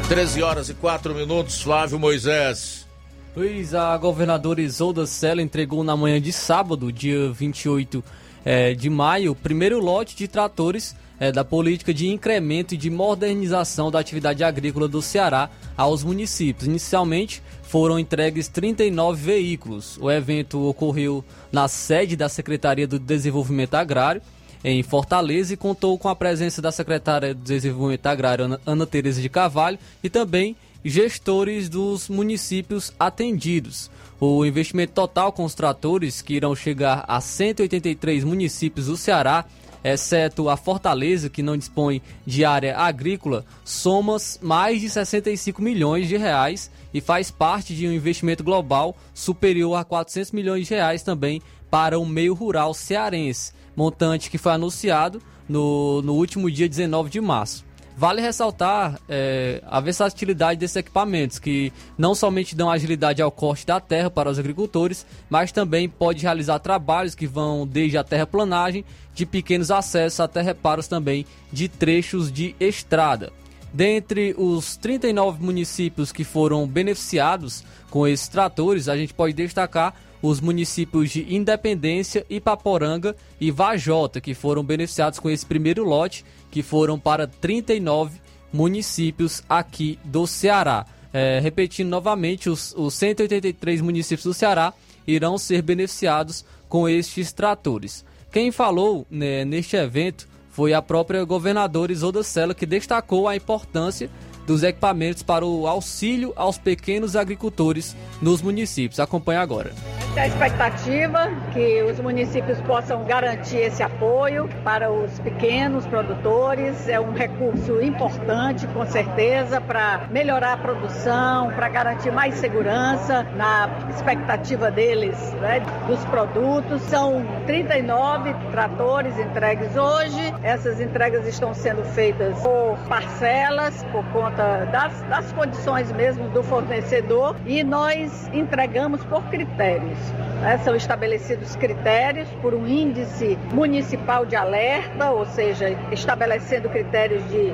13 horas e 4 minutos, Flávio Moisés. Luiz, a governadora Isolda Sela entregou na manhã de sábado, dia 28 é, de maio, o primeiro lote de tratores é, da política de incremento e de modernização da atividade agrícola do Ceará aos municípios. Inicialmente, foram entregues 39 veículos. O evento ocorreu na sede da Secretaria do Desenvolvimento Agrário, em Fortaleza, e contou com a presença da secretária do Desenvolvimento Agrário, Ana Tereza de Carvalho, e também gestores dos municípios atendidos. O investimento total com os tratores, que irão chegar a 183 municípios do Ceará, exceto a Fortaleza, que não dispõe de área agrícola, soma mais de 65 milhões de reais e faz parte de um investimento global superior a 400 milhões de reais também para o meio rural cearense, montante que foi anunciado no, no último dia 19 de março. Vale ressaltar é, a versatilidade desses equipamentos, que não somente dão agilidade ao corte da terra para os agricultores, mas também pode realizar trabalhos que vão desde a terraplanagem, de pequenos acessos até reparos também de trechos de estrada. Dentre os 39 municípios que foram beneficiados com esses tratores, a gente pode destacar os municípios de Independência, Ipaporanga e Vajota, que foram beneficiados com esse primeiro lote, que foram para 39 municípios aqui do Ceará. É, repetindo novamente, os, os 183 municípios do Ceará irão ser beneficiados com estes tratores. Quem falou né, neste evento foi a própria governadora Isolda Sela, que destacou a importância dos equipamentos para o auxílio aos pequenos agricultores nos municípios. Acompanhe agora. É a expectativa que os municípios possam garantir esse apoio para os pequenos produtores. É um recurso importante, com certeza, para melhorar a produção, para garantir mais segurança na expectativa deles né, dos produtos. São 39 tratores entregues hoje. Essas entregas estão sendo feitas por parcelas, por conta das, das condições mesmo do fornecedor, e nós entregamos por critérios. Né? São estabelecidos critérios por um índice municipal de alerta, ou seja, estabelecendo critérios de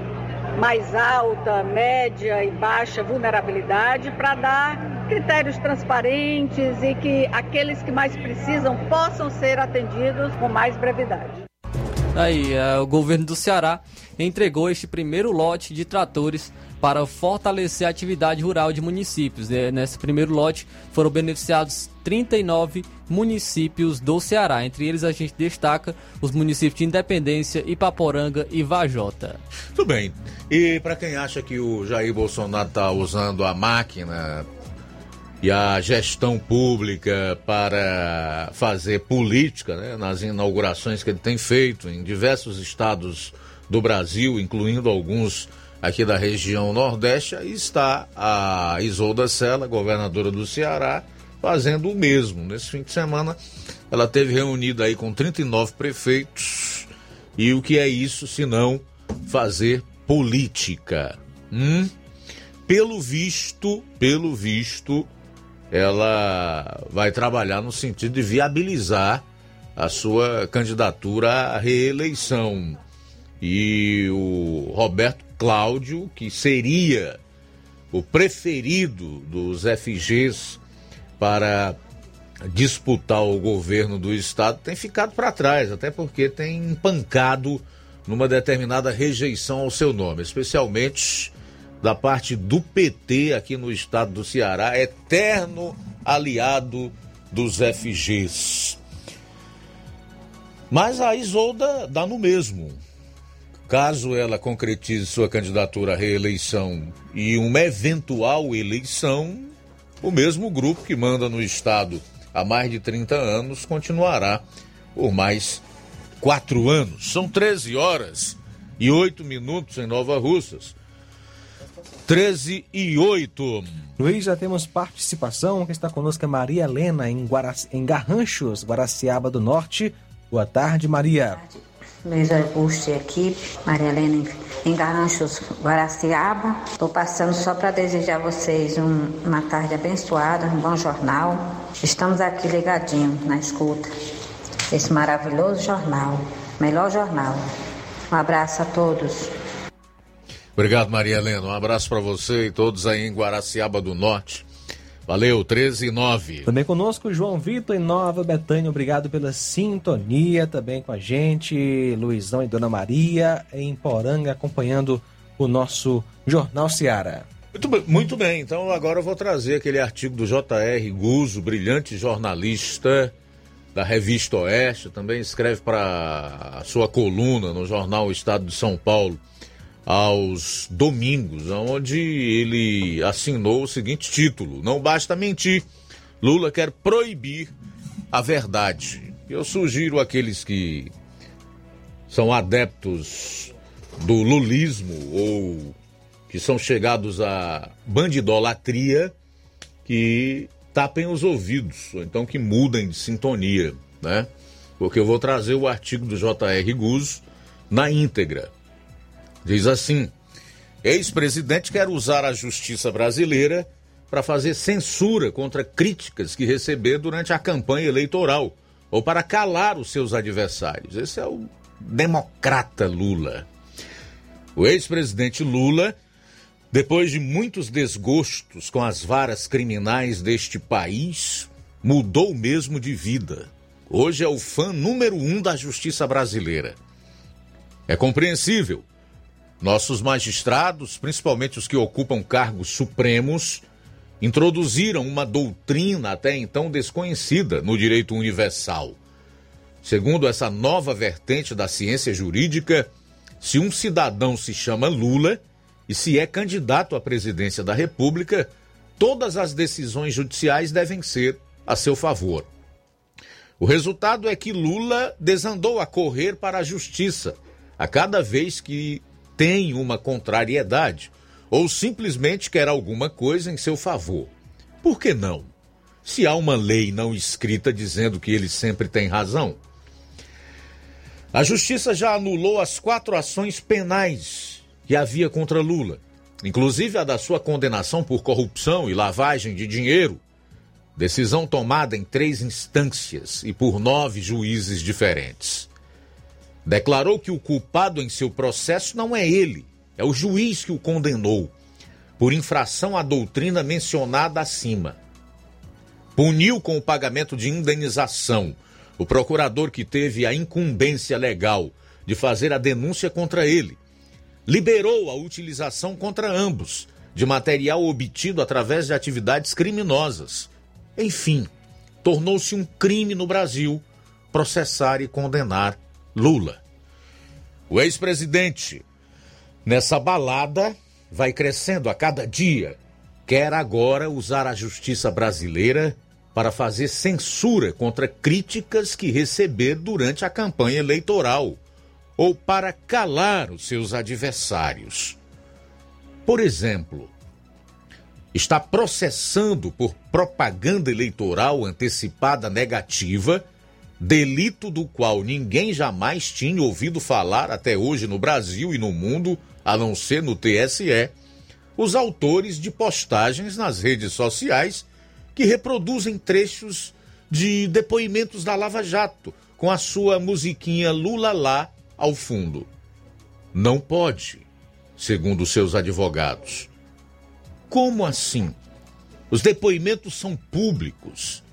mais alta, média e baixa vulnerabilidade para dar critérios transparentes e que aqueles que mais precisam possam ser atendidos com mais brevidade. Aí, é, o governo do Ceará entregou este primeiro lote de tratores para fortalecer a atividade rural de municípios. É, nesse primeiro lote foram beneficiados 39 municípios do Ceará. Entre eles a gente destaca os municípios de Independência, Ipaporanga e Vajota. Tudo bem. E para quem acha que o Jair Bolsonaro está usando a máquina e a gestão pública para fazer política né, nas inaugurações que ele tem feito em diversos estados do Brasil, incluindo alguns aqui da região Nordeste, aí está a Isolda Sela, governadora do Ceará, fazendo o mesmo. Nesse fim de semana, ela teve reunida aí com 39 prefeitos. E o que é isso se não fazer política? Hum? Pelo visto, pelo visto, ela vai trabalhar no sentido de viabilizar a sua candidatura à reeleição. E o Roberto Cláudio, que seria o preferido dos FGs para disputar o governo do estado, tem ficado para trás, até porque tem empancado numa determinada rejeição ao seu nome, especialmente da parte do PT aqui no estado do Ceará, eterno aliado dos FGs. Mas a Isolda dá no mesmo. Caso ela concretize sua candidatura à reeleição e uma eventual eleição, o mesmo grupo que manda no Estado há mais de 30 anos continuará por mais quatro anos. São 13 horas e 8 minutos em Nova Russas. 13 e 8. Luiz, já temos participação. Quem está conosco é Maria Helena, em, Guaraci... em Garranchos, Guaraciaba do Norte. Boa tarde, Maria. Boa tarde. Luiz Augusto e equipe, Maria Helena em Garranchos, Guaraciaba. Estou passando só para desejar a vocês um, uma tarde abençoada, um bom jornal. Estamos aqui ligadinhos na escuta desse maravilhoso jornal, melhor jornal. Um abraço a todos. Obrigado, Maria Helena. Um abraço para você e todos aí em Guaraciaba do Norte. Valeu, 13 e 9. Também conosco, João Vitor em Nova Betânia. Obrigado pela sintonia também com a gente. Luizão e Dona Maria em Poranga acompanhando o nosso Jornal Seara. Muito, muito bem, então agora eu vou trazer aquele artigo do J.R. Guzo, brilhante jornalista da revista Oeste, também escreve para a sua coluna no jornal Estado de São Paulo aos domingos, onde ele assinou o seguinte título: Não basta mentir, Lula quer proibir a verdade. Eu sugiro àqueles que são adeptos do lulismo ou que são chegados à bandidolatria que tapem os ouvidos, ou então que mudem de sintonia, né? Porque eu vou trazer o artigo do J.R. Guzzo na íntegra. Diz assim: ex-presidente quer usar a justiça brasileira para fazer censura contra críticas que receber durante a campanha eleitoral ou para calar os seus adversários. Esse é o democrata Lula. O ex-presidente Lula, depois de muitos desgostos com as varas criminais deste país, mudou mesmo de vida. Hoje é o fã número um da justiça brasileira. É compreensível. Nossos magistrados, principalmente os que ocupam cargos supremos, introduziram uma doutrina até então desconhecida no direito universal. Segundo essa nova vertente da ciência jurídica, se um cidadão se chama Lula e se é candidato à presidência da República, todas as decisões judiciais devem ser a seu favor. O resultado é que Lula desandou a correr para a justiça a cada vez que tem uma contrariedade ou simplesmente quer alguma coisa em seu favor. Por que não? Se há uma lei não escrita dizendo que ele sempre tem razão. A justiça já anulou as quatro ações penais que havia contra Lula, inclusive a da sua condenação por corrupção e lavagem de dinheiro. Decisão tomada em três instâncias e por nove juízes diferentes. Declarou que o culpado em seu processo não é ele, é o juiz que o condenou por infração à doutrina mencionada acima. Puniu com o pagamento de indenização o procurador que teve a incumbência legal de fazer a denúncia contra ele. Liberou a utilização contra ambos de material obtido através de atividades criminosas. Enfim, tornou-se um crime no Brasil processar e condenar Lula. O ex-presidente Nessa balada, vai crescendo a cada dia. Quer agora usar a justiça brasileira para fazer censura contra críticas que receber durante a campanha eleitoral ou para calar os seus adversários. Por exemplo, está processando por propaganda eleitoral antecipada negativa, delito do qual ninguém jamais tinha ouvido falar até hoje no Brasil e no mundo a não ser no TSE, os autores de postagens nas redes sociais que reproduzem trechos de depoimentos da Lava Jato com a sua musiquinha Lula lá ao fundo. Não pode, segundo seus advogados. Como assim? Os depoimentos são públicos.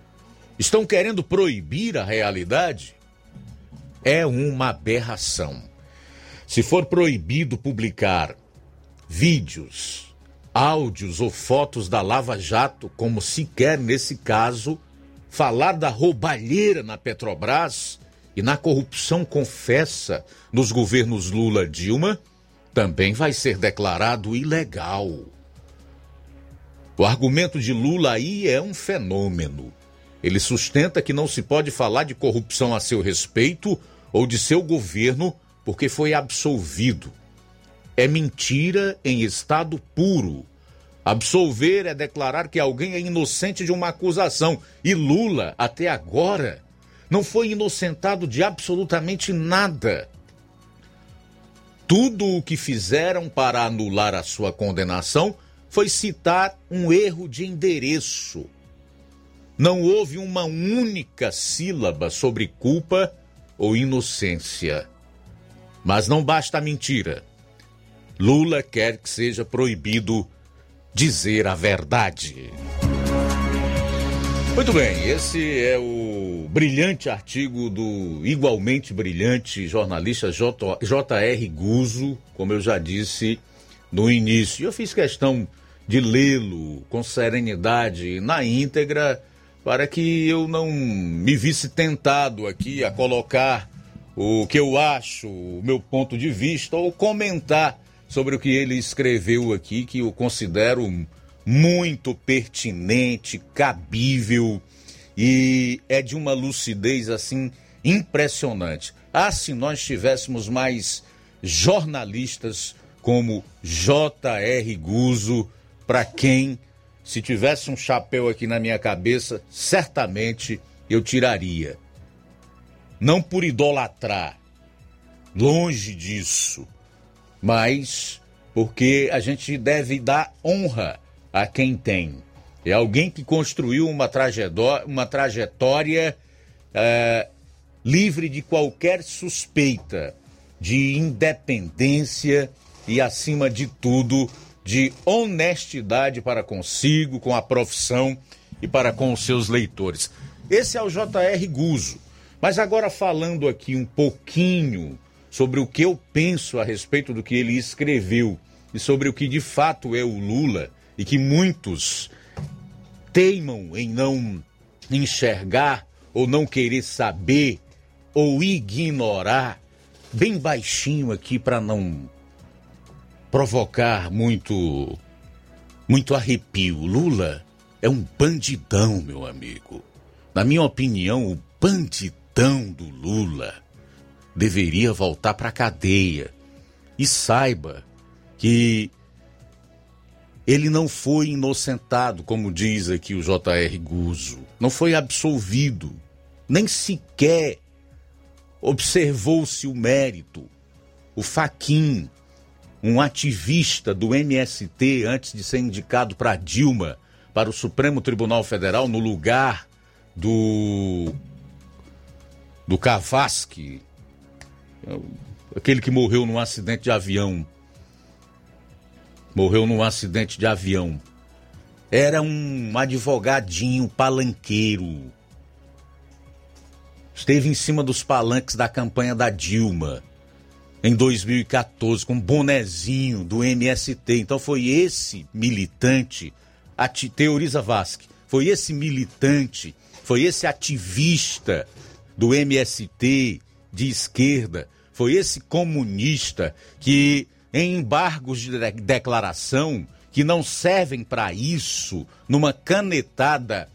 Estão querendo proibir a realidade? É uma aberração. Se for proibido publicar vídeos, áudios ou fotos da Lava Jato, como se quer nesse caso, falar da roubalheira na Petrobras e na corrupção confessa nos governos Lula-Dilma, também vai ser declarado ilegal. O argumento de Lula aí é um fenômeno. Ele sustenta que não se pode falar de corrupção a seu respeito ou de seu governo porque foi absolvido. É mentira em estado puro. Absolver é declarar que alguém é inocente de uma acusação. E Lula, até agora, não foi inocentado de absolutamente nada. Tudo o que fizeram para anular a sua condenação foi citar um erro de endereço. Não houve uma única sílaba sobre culpa ou inocência. Mas não basta a mentira. Lula quer que seja proibido dizer a verdade. Muito bem, esse é o brilhante artigo do igualmente brilhante jornalista J.R. Guzo, como eu já disse no início. Eu fiz questão de lê-lo com serenidade na íntegra para que eu não me visse tentado aqui a colocar o que eu acho, o meu ponto de vista, ou comentar sobre o que ele escreveu aqui, que eu considero muito pertinente, cabível e é de uma lucidez assim impressionante. Ah, se nós tivéssemos mais jornalistas como J.R. Guzo, para quem, se tivesse um chapéu aqui na minha cabeça, certamente eu tiraria não por idolatrar, longe disso, mas porque a gente deve dar honra a quem tem. É alguém que construiu uma trajetória, uma trajetória é, livre de qualquer suspeita, de independência e, acima de tudo, de honestidade para consigo, com a profissão e para com os seus leitores. Esse é o J.R. Guzo. Mas agora falando aqui um pouquinho sobre o que eu penso a respeito do que ele escreveu e sobre o que de fato é o Lula e que muitos teimam em não enxergar ou não querer saber ou ignorar, bem baixinho aqui para não provocar muito muito arrepio. Lula é um bandidão, meu amigo. Na minha opinião, o bandidão do Lula deveria voltar para a cadeia. E saiba que ele não foi inocentado, como diz aqui o J.R. Guzo. Não foi absolvido. Nem sequer observou-se o mérito. O Faquin, um ativista do MST, antes de ser indicado para Dilma, para o Supremo Tribunal Federal, no lugar do. do Cavasque, aquele que morreu num acidente de avião. Morreu num acidente de avião. Era um advogadinho palanqueiro. Esteve em cima dos palanques da campanha da Dilma em 2014 com um bonezinho do MST. Então foi esse militante, teoriza Vasque, foi esse militante, foi esse ativista do MST de esquerda, foi esse comunista que em embargos de declaração que não servem para isso, numa canetada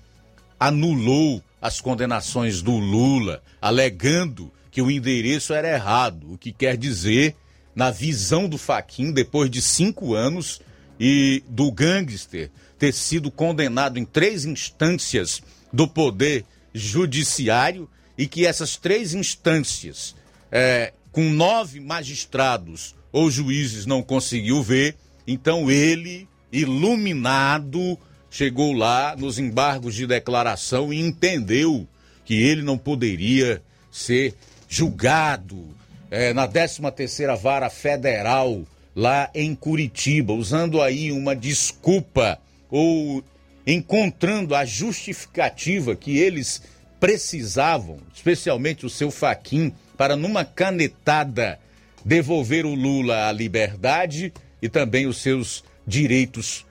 anulou as condenações do Lula, alegando que o endereço era errado, o que quer dizer, na visão do Faquin, depois de cinco anos e do gangster ter sido condenado em três instâncias do poder judiciário e que essas três instâncias, é, com nove magistrados ou juízes, não conseguiu ver, então ele, iluminado, chegou lá nos embargos de declaração e entendeu que ele não poderia ser julgado é, na 13ª Vara Federal lá em Curitiba, usando aí uma desculpa ou encontrando a justificativa que eles precisavam, especialmente o seu Faquin, para numa canetada devolver o Lula à liberdade e também os seus direitos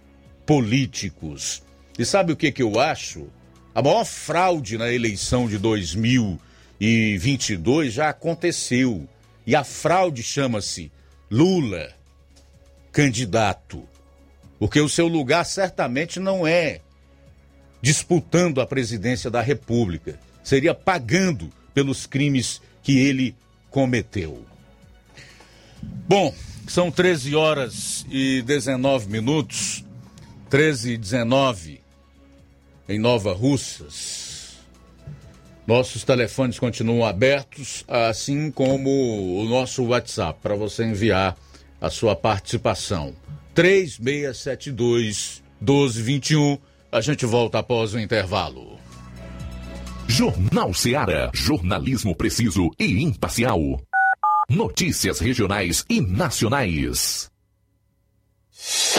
políticos. E sabe o que, que eu acho? A maior fraude na eleição de 2000 e 22 já aconteceu. E a fraude chama-se Lula, candidato. Porque o seu lugar certamente não é disputando a presidência da República, seria pagando pelos crimes que ele cometeu. Bom, são 13 horas e 19 minutos, 13 e 19 em Nova Russas. Nossos telefones continuam abertos, assim como o nosso WhatsApp, para você enviar a sua participação. 3672 1221. A gente volta após o intervalo. Jornal Seara. Jornalismo preciso e imparcial. Notícias regionais e nacionais.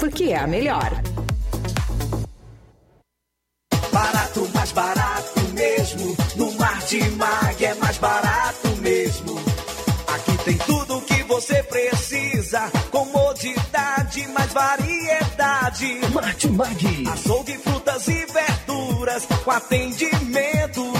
porque é a melhor. Barato, mais barato mesmo. No Martimag é mais barato mesmo. Aqui tem tudo o que você precisa. Comodidade, mais variedade. Martimag. Açougue, frutas e verduras. Com atendimento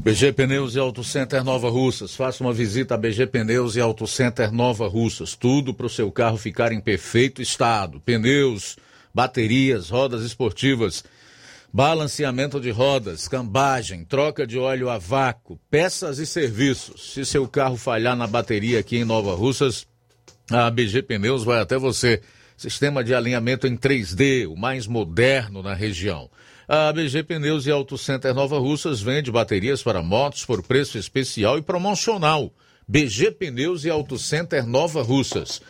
BG Pneus e Auto Center Nova Russas. Faça uma visita a BG Pneus e Auto Center Nova Russas. Tudo para o seu carro ficar em perfeito estado. Pneus, baterias, rodas esportivas, balanceamento de rodas, cambagem, troca de óleo a vácuo, peças e serviços. Se seu carro falhar na bateria aqui em Nova Russas, a BG Pneus vai até você. Sistema de alinhamento em 3D, o mais moderno na região. A BG Pneus e Auto Center Nova Russas vende baterias para motos por preço especial e promocional. BG Pneus e Auto Center Nova Russas.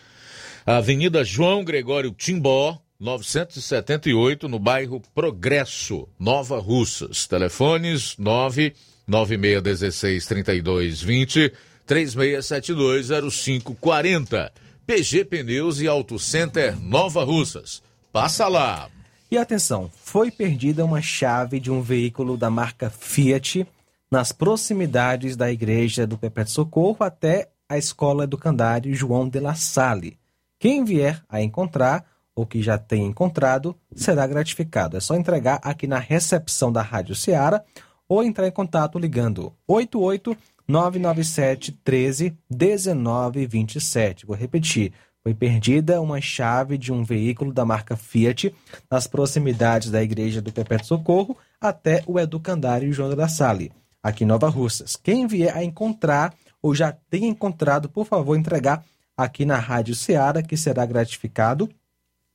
Avenida João Gregório Timbó, 978, no bairro Progresso, Nova Russas. Telefones 99616 3220 36720540. PG Pneus e Auto Center Nova Russas. Passa lá. E atenção, foi perdida uma chave de um veículo da marca Fiat nas proximidades da igreja do Perpétuo Socorro até a escola educandária João de La Salle. Quem vier a encontrar ou que já tenha encontrado será gratificado. É só entregar aqui na recepção da Rádio Ceará ou entrar em contato ligando 88 997 13 19 27. Vou repetir. Foi perdida uma chave de um veículo da marca Fiat nas proximidades da Igreja do Perpétuo Socorro até o Educandário João da Salle, aqui em Nova Russas. Quem vier a encontrar ou já tenha encontrado, por favor, entregar aqui na Rádio Ceará, que será gratificado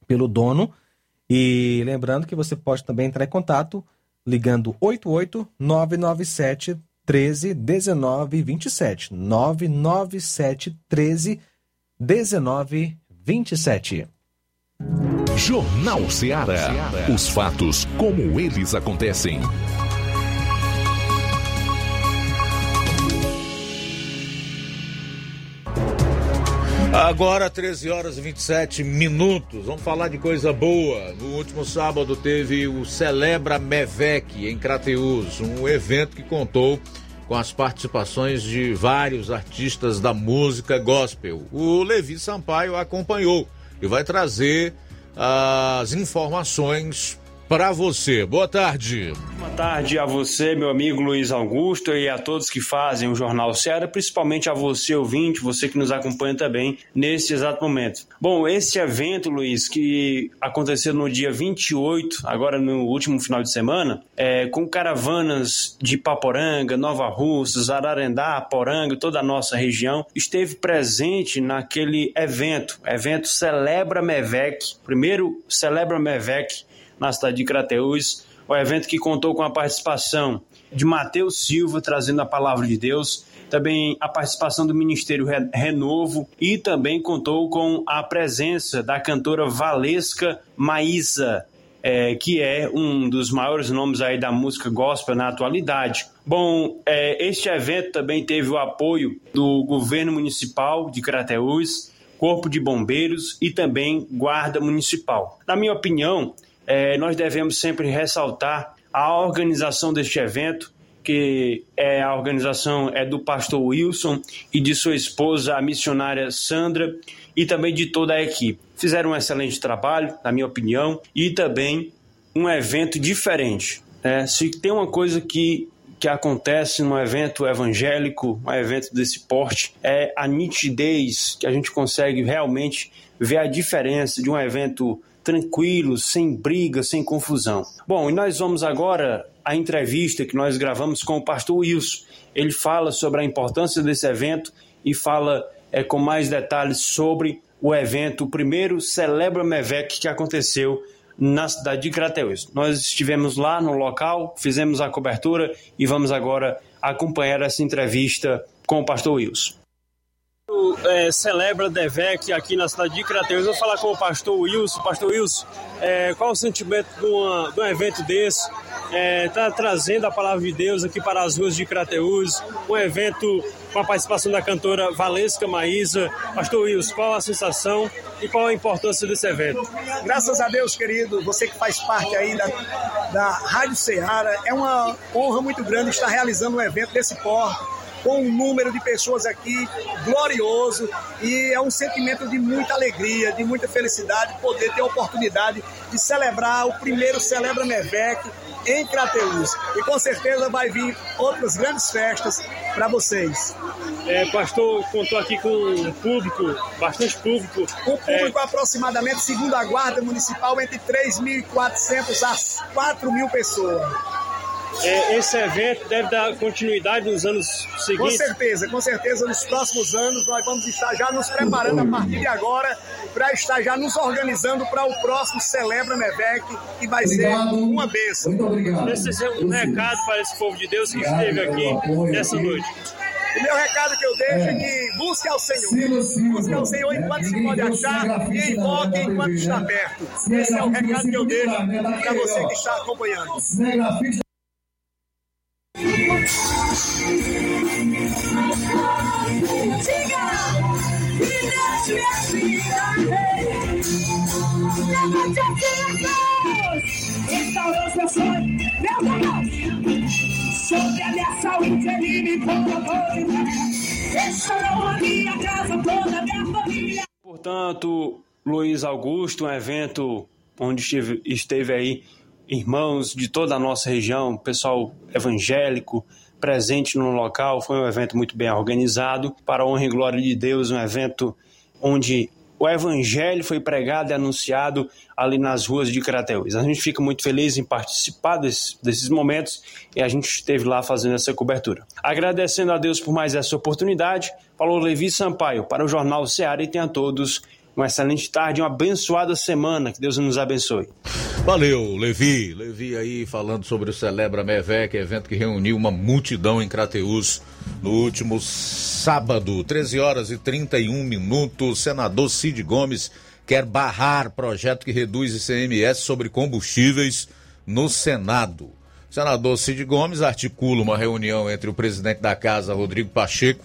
pelo dono. E lembrando que você pode também entrar em contato ligando 88 997 13 19 27. 997 13 19 27. Jornal Ceará. Os fatos como eles acontecem. Agora, 13 horas e 27 minutos. Vamos falar de coisa boa. No último sábado teve o Celebra Mevec em Crateus, um evento que contou com as participações de vários artistas da música gospel. O Levi Sampaio acompanhou e vai trazer as informações para você. Boa tarde. Boa tarde a você, meu amigo Luiz Augusto, e a todos que fazem o Jornal Ceará, principalmente a você, ouvinte, você que nos acompanha também nesse exato momento. Bom, esse evento, Luiz, que aconteceu no dia 28, agora no último final de semana, é, com caravanas de Paporanga, Nova Russas, Ararendá, Poranga, toda a nossa região, esteve presente naquele evento, evento Celebra Mevec, primeiro Celebra Mevec, na cidade de Crateús. O evento que contou com a participação de Mateus Silva, trazendo a palavra de Deus, também a participação do Ministério Renovo e também contou com a presença da cantora Valesca Maísa, é, que é um dos maiores nomes aí da música gospel na atualidade. Bom, é, este evento também teve o apoio do governo municipal de Crateús, Corpo de Bombeiros e também Guarda Municipal. Na minha opinião, é, nós devemos sempre ressaltar a organização deste evento, que é a organização é do pastor Wilson e de sua esposa, a missionária Sandra, e também de toda a equipe. Fizeram um excelente trabalho, na minha opinião, e também um evento diferente. Né? Se tem uma coisa que que acontece num evento evangélico, um evento desse porte, é a nitidez que a gente consegue realmente ver a diferença de um evento tranquilo, sem briga, sem confusão. Bom, e nós vamos agora à entrevista que nós gravamos com o pastor Wilson. Ele fala sobre a importância desse evento e fala é, com mais detalhes sobre o evento, o primeiro Celebra Mevec que aconteceu na cidade de Crateus. Nós estivemos lá no local, fizemos a cobertura e vamos agora acompanhar essa entrevista com o pastor Wilson é, celebra Devec aqui na cidade de Crateus. Vou falar com o pastor Wilson. Pastor Wilson, é, qual o sentimento de, uma, de um evento desse? Está é, trazendo a palavra de Deus aqui para as ruas de Crateus, um evento com a participação da cantora Valesca Maísa. Pastor Wilson, qual a sensação e qual a importância desse evento? Graças a Deus, querido, você que faz parte aí da, da Rádio Ceará, é uma honra muito grande estar realizando um evento desse porte com um número de pessoas aqui glorioso e é um sentimento de muita alegria, de muita felicidade poder ter a oportunidade de celebrar o primeiro Celebra Mevec em Crateús. E com certeza vai vir outras grandes festas para vocês. É, pastor contou aqui com um público, bastante público. Um público é... aproximadamente, segundo a Guarda Municipal, entre 3.400 a 4.000 pessoas é, esse evento deve dar continuidade nos anos seguintes? Com certeza, com certeza nos próximos anos nós vamos estar já nos preparando a partir de agora para estar já nos organizando para o próximo Celebra Mevec, que vai obrigado. ser uma bênção. Muito obrigado. Esse é um recado para esse povo de Deus que esteve aqui nessa noite. O meu recado que eu deixo é que busque ao Senhor. Busque ao Senhor enquanto se pode achar e invoque enquanto está perto. Esse é o recado que eu deixo para você que está acompanhando. Sobre a minha saúde, ele me a casa toda, minha família. Portanto, Luiz Augusto, um evento onde esteve, esteve aí irmãos de toda a nossa região, pessoal evangélico, presente no local. Foi um evento muito bem organizado, para a honra e glória de Deus, um evento onde o evangelho foi pregado e anunciado ali nas ruas de Crateús. A gente fica muito feliz em participar desse, desses momentos e a gente esteve lá fazendo essa cobertura. Agradecendo a Deus por mais essa oportunidade, falou Levi Sampaio para o Jornal Ceará e tenha todos uma excelente tarde, uma abençoada semana. Que Deus nos abençoe. Valeu, Levi. Levi aí falando sobre o Celebra Mevec, evento que reuniu uma multidão em Crateús no último sábado, 13 horas e 31 minutos. Senador Cid Gomes quer barrar projeto que reduz ICMS sobre combustíveis no Senado. Senador Cid Gomes articula uma reunião entre o presidente da casa, Rodrigo Pacheco,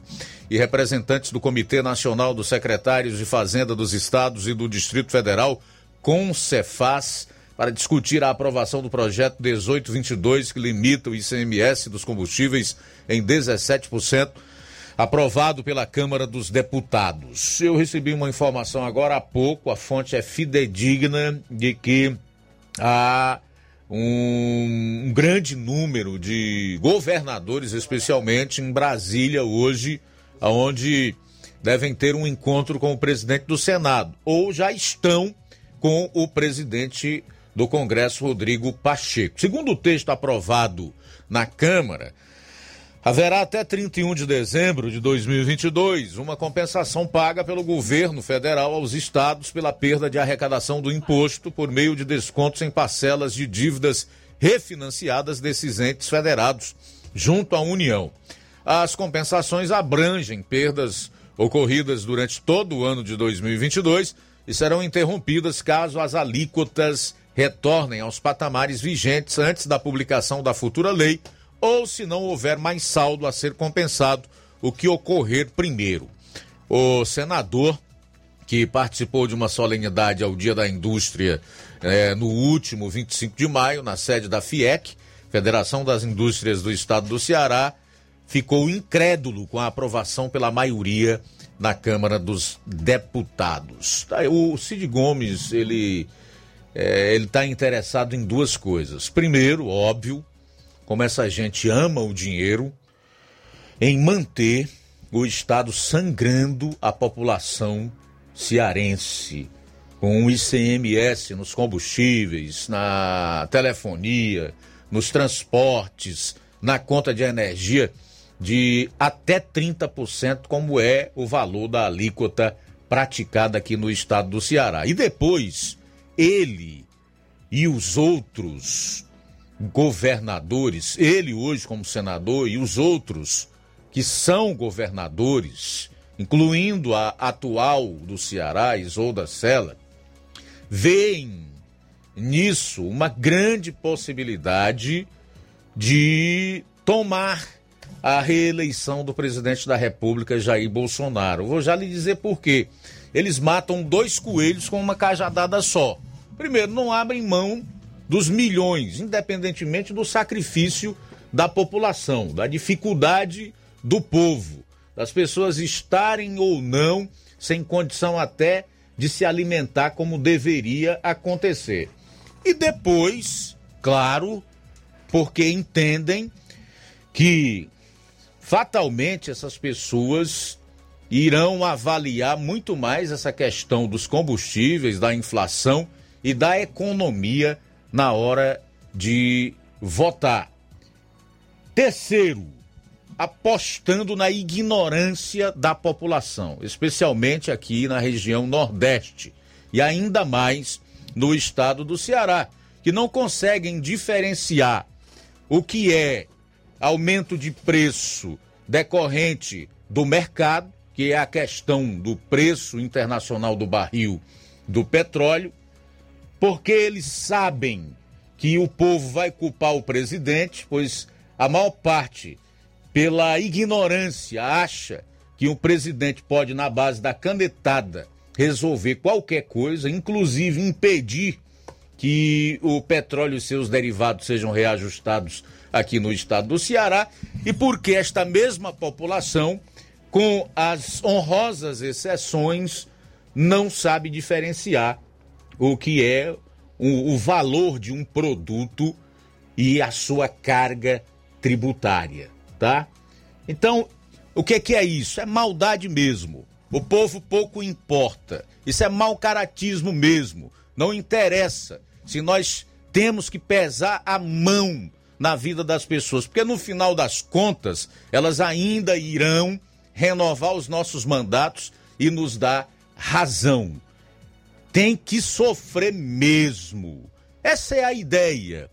e representantes do Comitê Nacional dos Secretários de Fazenda dos Estados e do Distrito Federal, com Cefaz, para discutir a aprovação do projeto 1822, que limita o ICMS dos combustíveis em 17%, aprovado pela Câmara dos Deputados. Eu recebi uma informação agora há pouco, a fonte é fidedigna, de que há um, um grande número de governadores, especialmente em Brasília, hoje, onde devem ter um encontro com o presidente do Senado, ou já estão com o presidente do Congresso, Rodrigo Pacheco. Segundo o texto aprovado na Câmara, haverá até 31 de dezembro de 2022 uma compensação paga pelo governo federal aos estados pela perda de arrecadação do imposto por meio de descontos em parcelas de dívidas refinanciadas desses entes federados junto à União. As compensações abrangem perdas ocorridas durante todo o ano de 2022 e serão interrompidas caso as alíquotas retornem aos patamares vigentes antes da publicação da futura lei ou se não houver mais saldo a ser compensado, o que ocorrer primeiro. O senador, que participou de uma solenidade ao Dia da Indústria eh, no último 25 de maio, na sede da FIEC, Federação das Indústrias do Estado do Ceará, ficou incrédulo com a aprovação pela maioria na Câmara dos Deputados. Tá, o Cid Gomes, ele é, ele está interessado em duas coisas. Primeiro, óbvio, como essa gente ama o dinheiro, em manter o Estado sangrando a população cearense, com o ICMS nos combustíveis, na telefonia, nos transportes, na conta de energia de até 30%, como é o valor da alíquota praticada aqui no estado do Ceará. E depois, ele e os outros governadores, ele hoje como senador e os outros que são governadores, incluindo a atual do Ceará, Isolda Sela, veem nisso uma grande possibilidade de tomar a reeleição do presidente da República, Jair Bolsonaro. Vou já lhe dizer por quê. Eles matam dois coelhos com uma cajadada só. Primeiro, não abrem mão dos milhões, independentemente do sacrifício da população, da dificuldade do povo, das pessoas estarem ou não sem condição até de se alimentar como deveria acontecer. E depois, claro, porque entendem que fatalmente essas pessoas irão avaliar muito mais essa questão dos combustíveis, da inflação e da economia na hora de votar. Terceiro, apostando na ignorância da população, especialmente aqui na região Nordeste e ainda mais no estado do Ceará, que não conseguem diferenciar o que é aumento de preço decorrente do mercado, que é a questão do preço internacional do barril do petróleo, porque eles sabem que o povo vai culpar o presidente, pois a maior parte, pela ignorância, acha que o presidente pode, na base da canetada, resolver qualquer coisa, inclusive impedir que o petróleo e seus derivados sejam reajustados aqui no estado do Ceará e porque esta mesma população, com as honrosas exceções, não sabe diferenciar o que é o, o valor de um produto e a sua carga tributária. tá? Então, o que, que é isso? É maldade mesmo. O povo pouco importa. Isso é mau caratismo mesmo. Não interessa se nós temos que pesar a mão na vida das pessoas, porque no final das contas, elas ainda irão renovar os nossos mandatos e nos dar razão. Tem que sofrer mesmo. Essa é a ideia.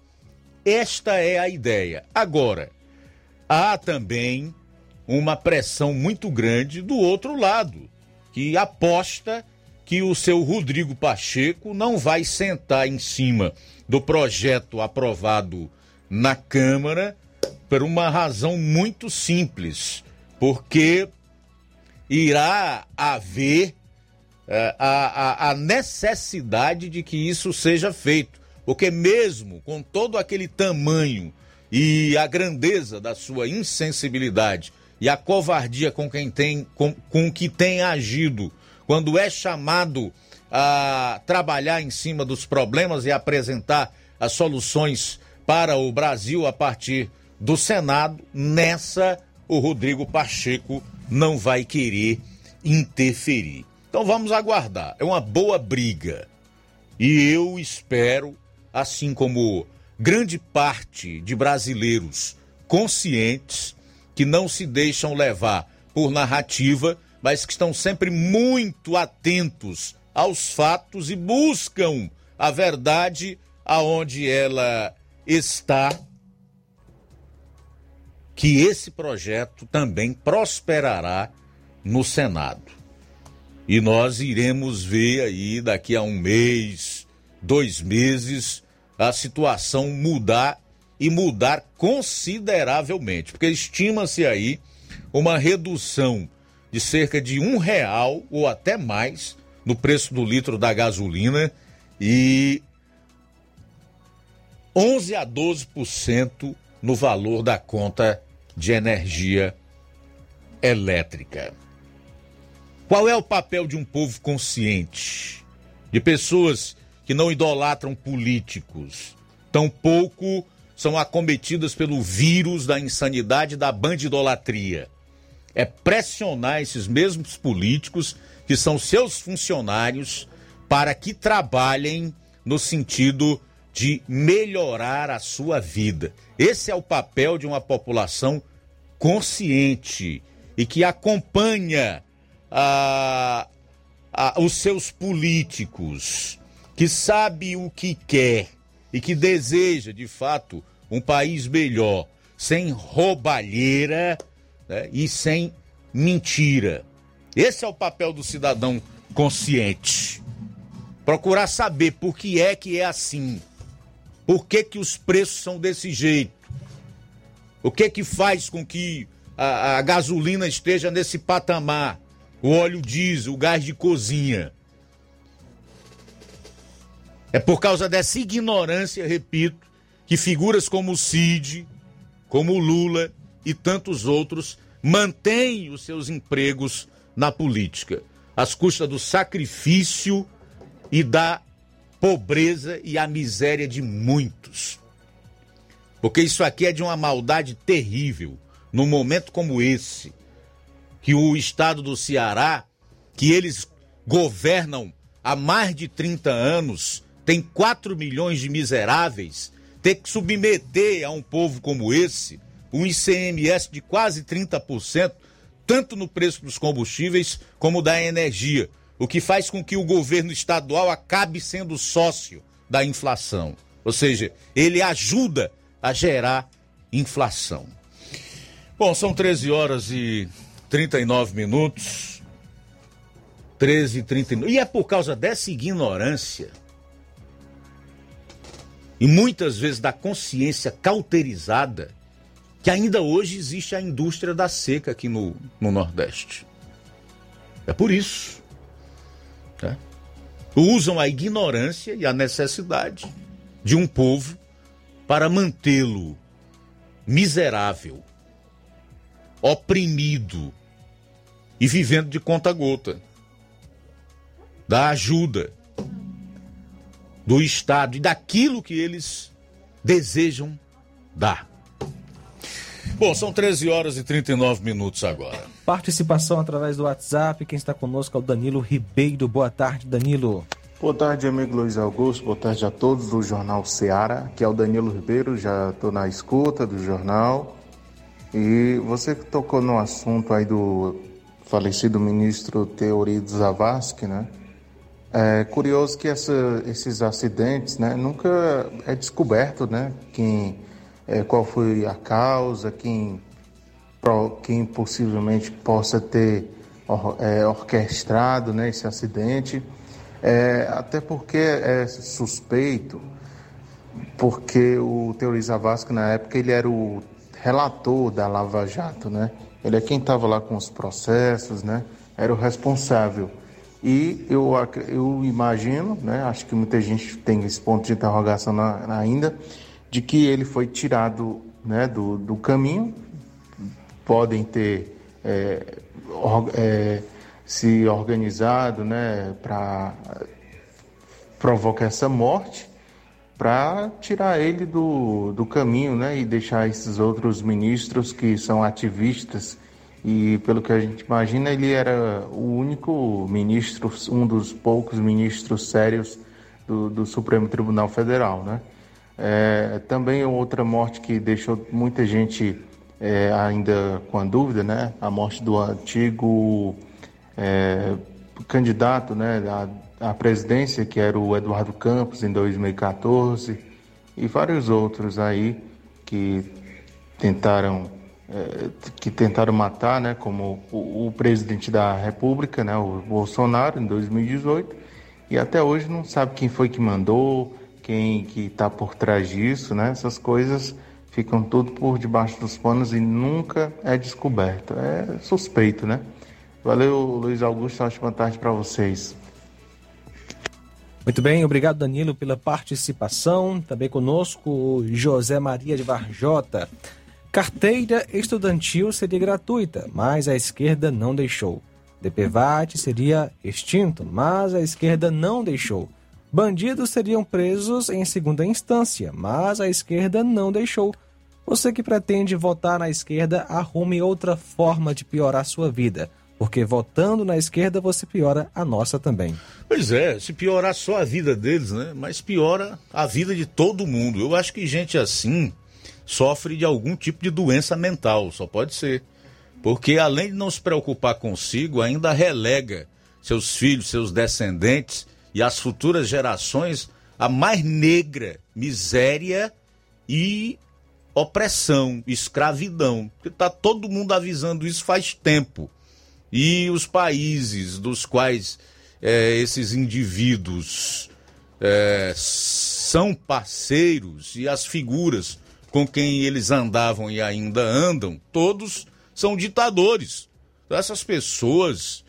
Esta é a ideia. Agora, há também uma pressão muito grande do outro lado, que aposta que o seu Rodrigo Pacheco não vai sentar em cima do projeto aprovado na Câmara por uma razão muito simples, porque irá haver é, a, a, a necessidade de que isso seja feito. Porque, mesmo com todo aquele tamanho e a grandeza da sua insensibilidade e a covardia com quem tem com, com que tem agido quando é chamado a trabalhar em cima dos problemas e apresentar as soluções para o Brasil a partir do Senado, nessa o Rodrigo Pacheco não vai querer interferir. Então vamos aguardar. É uma boa briga. E eu espero, assim como grande parte de brasileiros conscientes que não se deixam levar por narrativa, mas que estão sempre muito atentos aos fatos e buscam a verdade aonde ela está, que esse projeto também prosperará no Senado. E nós iremos ver aí daqui a um mês, dois meses, a situação mudar e mudar consideravelmente, porque estima-se aí uma redução de cerca de um real ou até mais no preço do litro da gasolina e 11 a 12% no valor da conta de energia elétrica. Qual é o papel de um povo consciente? De pessoas que não idolatram políticos, tampouco são acometidas pelo vírus da insanidade da bandidolatria. É pressionar esses mesmos políticos, que são seus funcionários, para que trabalhem no sentido de melhorar a sua vida. Esse é o papel de uma população consciente e que acompanha a, a, os seus políticos, que sabe o que quer e que deseja, de fato, um país melhor, sem roubalheira né, e sem mentira. Esse é o papel do cidadão consciente. Procurar saber por que é que é assim. Por que, que os preços são desse jeito? O que que faz com que a, a gasolina esteja nesse patamar? O óleo diesel, o gás de cozinha. É por causa dessa ignorância, repito, que figuras como o Cid, como o Lula e tantos outros mantêm os seus empregos na política, às custas do sacrifício e da pobreza e a miséria de muitos. Porque isso aqui é de uma maldade terrível, num momento como esse, que o estado do Ceará, que eles governam há mais de 30 anos, tem 4 milhões de miseráveis, ter que submeter a um povo como esse um ICMS de quase 30%, tanto no preço dos combustíveis como da energia o que faz com que o governo estadual acabe sendo sócio da inflação. Ou seja, ele ajuda a gerar inflação. Bom, são 13 horas e 39 minutos. 13 e 39. E é por causa dessa ignorância e muitas vezes da consciência cauterizada que ainda hoje existe a indústria da seca aqui no, no Nordeste. É por isso né? Usam a ignorância e a necessidade de um povo para mantê-lo miserável, oprimido e vivendo de conta gota da ajuda do Estado e daquilo que eles desejam dar. Bom, são 13 horas e 39 minutos agora. Participação através do WhatsApp. Quem está conosco é o Danilo Ribeiro. Boa tarde, Danilo. Boa tarde, amigo Luiz Augusto. Boa tarde a todos do Jornal Seara. Aqui é o Danilo Ribeiro, já estou na escuta do jornal. E você que tocou no assunto aí do falecido ministro Teorido Zavascki, né? É curioso que essa, esses acidentes, né, nunca é descoberto, né, quem, é, qual foi a causa, quem, quem possivelmente possa ter or, é, orquestrado, né, esse acidente, é, até porque é suspeito, porque o Teori Zavascki na época ele era o relator da Lava Jato, né, ele é quem estava lá com os processos, né, era o responsável. E eu, eu imagino, né, acho que muita gente tem esse ponto de interrogação na, ainda, de que ele foi tirado né, do, do caminho, podem ter é, or, é, se organizado né, para provocar essa morte, para tirar ele do, do caminho né, e deixar esses outros ministros que são ativistas e pelo que a gente imagina, ele era o único ministro, um dos poucos ministros sérios do, do Supremo Tribunal Federal, né? É, também outra morte que deixou muita gente é, ainda com a dúvida, né? A morte do antigo é, candidato, né, à, à presidência, que era o Eduardo Campos, em 2014, e vários outros aí que tentaram é, que tentaram matar, né, como o, o, presidente da República, né, o Bolsonaro, em 2018, e até hoje não sabe quem foi que mandou, quem que está por trás disso, né, essas coisas ficam tudo por debaixo dos panos e nunca é descoberto, é suspeito, né. Valeu, Luiz Augusto, ótima tarde para vocês. Muito bem, obrigado Danilo pela participação. Também conosco José Maria de Varjota. Carteira estudantil seria gratuita, mas a esquerda não deixou. DPVAT seria extinto, mas a esquerda não deixou. Bandidos seriam presos em segunda instância, mas a esquerda não deixou. Você que pretende votar na esquerda, arrume outra forma de piorar sua vida, porque votando na esquerda você piora a nossa também. Pois é, se piorar só a vida deles, né? Mas piora a vida de todo mundo. Eu acho que gente assim sofre de algum tipo de doença mental, só pode ser. Porque além de não se preocupar consigo, ainda relega seus filhos, seus descendentes e as futuras gerações a mais negra miséria e opressão, escravidão. Está todo mundo avisando isso faz tempo. E os países dos quais é, esses indivíduos é, são parceiros e as figuras com quem eles andavam e ainda andam, todos são ditadores. Então, essas pessoas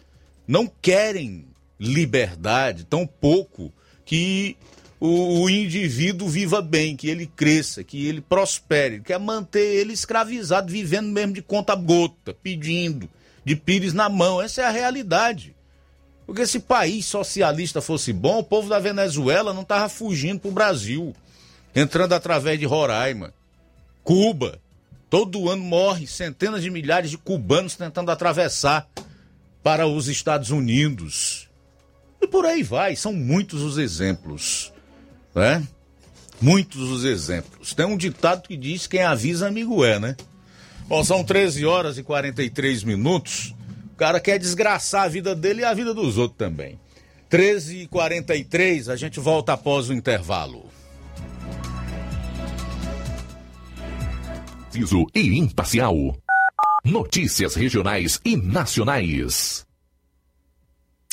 não querem liberdade, tão pouco que o, o, indivíduo viva bem, que ele cresça, que ele prospere. Quer manter ele escravizado, vivendo mesmo de conta gota, pedindo, de pires na mão. Essa é a realidade. Porque se país socialista fosse bom, o povo da Venezuela não estava fugindo para o Brasil, entrando através de Roraima. Cuba. Todo ano morre centenas de milhares de cubanos tentando atravessar para os Estados Unidos. E por aí vai, são muitos os exemplos, né? Muitos os exemplos. Tem um ditado que diz: quem avisa, amigo é, né? Bom, são 13 horas e 43 minutos. O cara quer desgraçar a vida dele e a vida dos outros também. 13 e 43 a gente volta após o intervalo. preciso e imparcial. Notícias regionais e nacionais.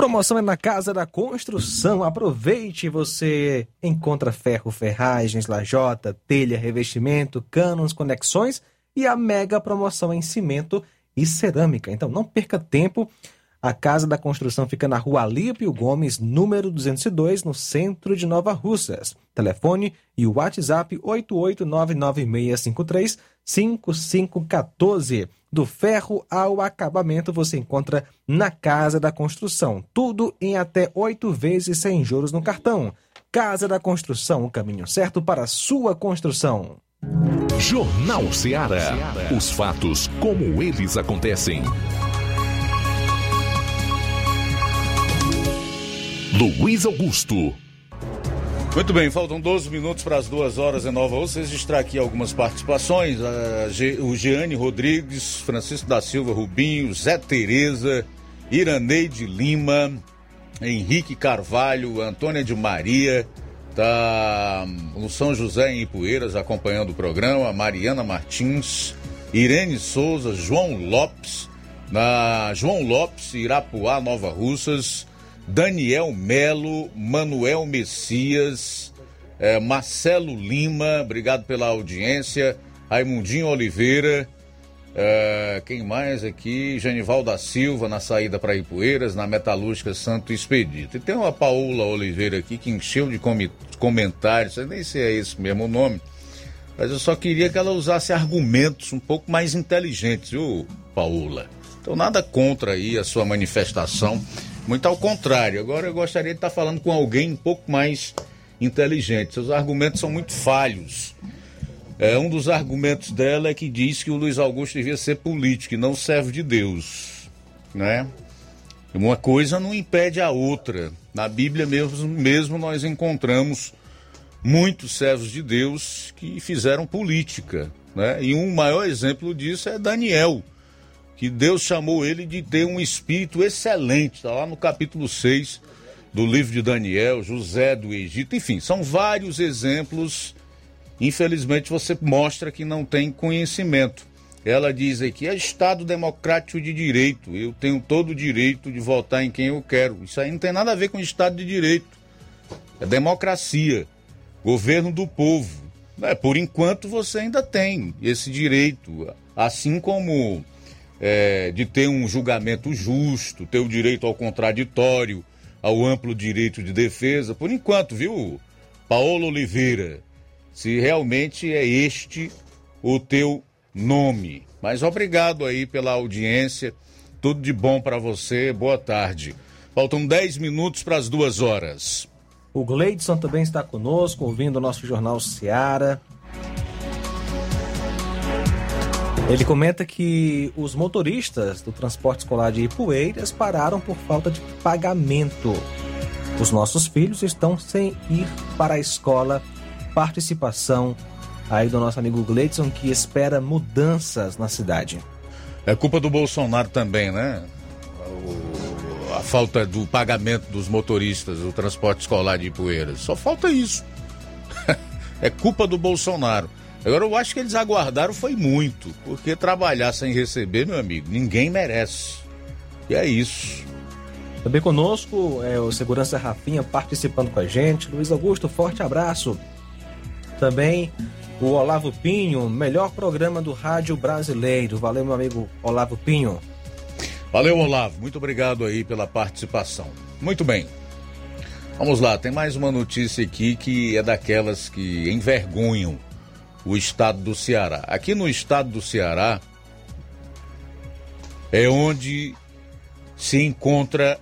Promoção é na Casa da Construção. Aproveite, você encontra ferro, ferragens, lajota, telha, revestimento, canos, conexões e a mega promoção em cimento e cerâmica. Então não perca tempo. A Casa da Construção fica na rua Alípio Gomes, número 202, no centro de Nova Russas. Telefone e WhatsApp 88996535514. Do ferro ao acabamento você encontra na Casa da Construção. Tudo em até oito vezes sem juros no cartão. Casa da Construção, o caminho certo para sua construção. Jornal Ceará. Os fatos como eles acontecem. Luiz Augusto. Muito bem, faltam 12 minutos para as duas horas em Nova Rússia. Registrar aqui algumas participações. o Jeane Rodrigues, Francisco da Silva Rubinho, Zé Tereza, Iraneide Lima, Henrique Carvalho, Antônia de Maria, tá no São José em Ipueiras acompanhando o programa, Mariana Martins, Irene Souza, João Lopes, na João Lopes, Irapuá, Nova Russas, Daniel Melo, Manuel Messias, eh, Marcelo Lima, obrigado pela audiência, Raimundinho Oliveira, eh, quem mais aqui? Genival da Silva na saída para Ipueiras, na Metalúrgica Santo Expedito. E tem uma Paula Oliveira aqui que encheu de comentários, eu nem sei se é esse mesmo nome, mas eu só queria que ela usasse argumentos um pouco mais inteligentes, viu, Paula? Então nada contra aí a sua manifestação muito ao contrário. Agora eu gostaria de estar falando com alguém um pouco mais inteligente. Seus argumentos são muito falhos. É, um dos argumentos dela é que diz que o Luiz Augusto devia ser político e não serve de Deus. Né? Uma coisa não impede a outra. Na Bíblia mesmo, mesmo nós encontramos muitos servos de Deus que fizeram política. Né? E um maior exemplo disso é Daniel, que Deus chamou ele de ter um espírito excelente. Está lá no capítulo 6 do livro de Daniel, José do Egito, enfim, são vários exemplos. Infelizmente você mostra que não tem conhecimento. Ela diz aqui: é Estado democrático de direito. Eu tenho todo o direito de votar em quem eu quero. Isso aí não tem nada a ver com Estado de direito. É democracia, governo do povo. É, por enquanto você ainda tem esse direito, assim como é, de ter um julgamento justo, ter o direito ao contraditório, ao amplo direito de defesa. Por enquanto, viu, Paulo Oliveira? Se realmente é este o teu nome. Mas obrigado aí pela audiência. Tudo de bom para você. Boa tarde. Faltam 10 minutos para as duas horas. O Gleidson também está conosco, ouvindo o nosso jornal Seara. Ele comenta que os motoristas do transporte escolar de Ipueiras pararam por falta de pagamento. Os nossos filhos estão sem ir para a escola. Participação aí do nosso amigo Gleidson, que espera mudanças na cidade. É culpa do Bolsonaro também, né? O, a falta do pagamento dos motoristas do transporte escolar de Ipueiras. Só falta isso. é culpa do Bolsonaro. Agora eu acho que eles aguardaram foi muito, porque trabalhar sem receber, meu amigo, ninguém merece. E é isso. Também conosco é o segurança Rafinha participando com a gente. Luiz Augusto, forte abraço. Também o Olavo Pinho, melhor programa do rádio brasileiro. Valeu, meu amigo Olavo Pinho. Valeu, Olavo. Muito obrigado aí pela participação. Muito bem. Vamos lá, tem mais uma notícia aqui que é daquelas que envergonham o estado do Ceará. Aqui no estado do Ceará é onde se encontra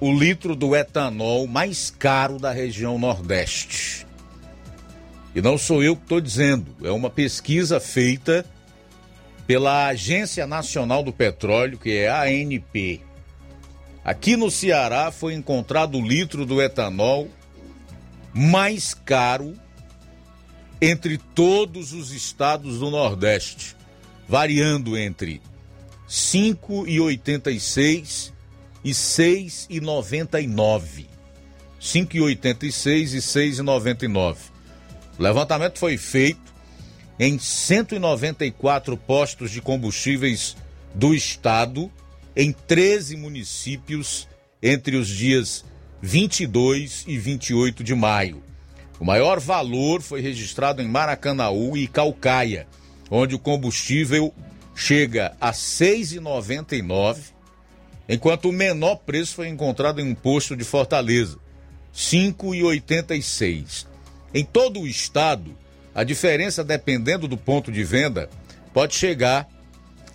o litro do etanol mais caro da região Nordeste. E não sou eu que estou dizendo, é uma pesquisa feita pela Agência Nacional do Petróleo, que é a ANP. Aqui no Ceará foi encontrado o litro do etanol mais caro entre todos os estados do Nordeste, variando entre 5,86 e 6,99. 5,86 e 6,99. O levantamento foi feito em 194 postos de combustíveis do estado, em 13 municípios, entre os dias 22 e 28 de maio. O maior valor foi registrado em Maracanaú e Calcaia, onde o combustível chega a R$ 6,99, enquanto o menor preço foi encontrado em um posto de Fortaleza, R$ 5,86. Em todo o estado, a diferença, dependendo do ponto de venda, pode chegar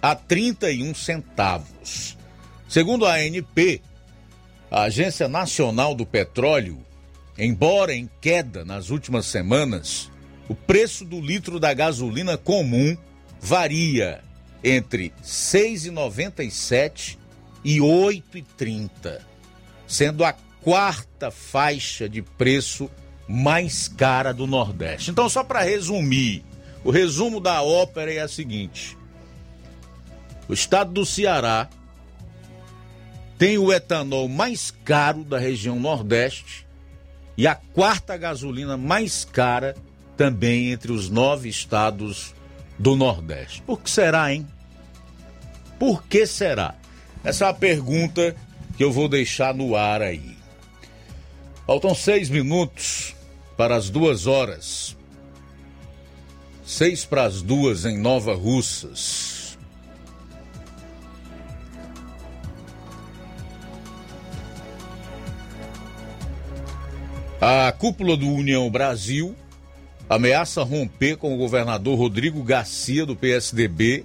a 31 centavos. Segundo a ANP, a Agência Nacional do Petróleo, Embora em queda nas últimas semanas, o preço do litro da gasolina comum varia entre R$ 6,97 e R$ 8,30, sendo a quarta faixa de preço mais cara do Nordeste. Então, só para resumir, o resumo da ópera é a seguinte: o estado do Ceará tem o etanol mais caro da região Nordeste e a quarta gasolina mais cara também entre os nove estados do Nordeste. Por que será, hein? Por que será? Essa é a pergunta que eu vou deixar no ar aí. Faltam seis minutos para as duas horas. Seis para as duas em Nova Russas. A cúpula do União Brasil ameaça romper com o governador Rodrigo Garcia, do PSDB,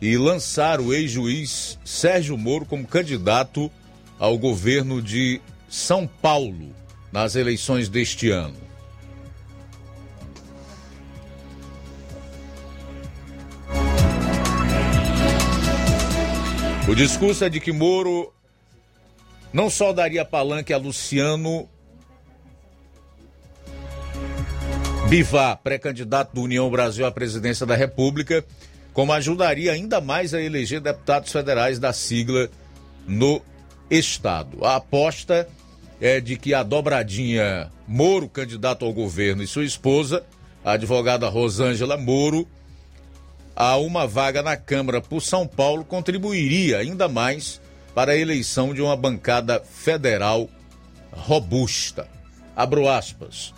e lançar o ex-juiz Sérgio Moro como candidato ao governo de São Paulo nas eleições deste ano. O discurso é de que Moro não só daria palanque a Luciano Bivar, pré-candidato do União Brasil à presidência da República, como ajudaria ainda mais a eleger deputados federais da sigla no Estado. A aposta é de que a dobradinha Moro, candidato ao governo, e sua esposa, a advogada Rosângela Moro, a uma vaga na Câmara por São Paulo contribuiria ainda mais para a eleição de uma bancada federal robusta. Abro aspas.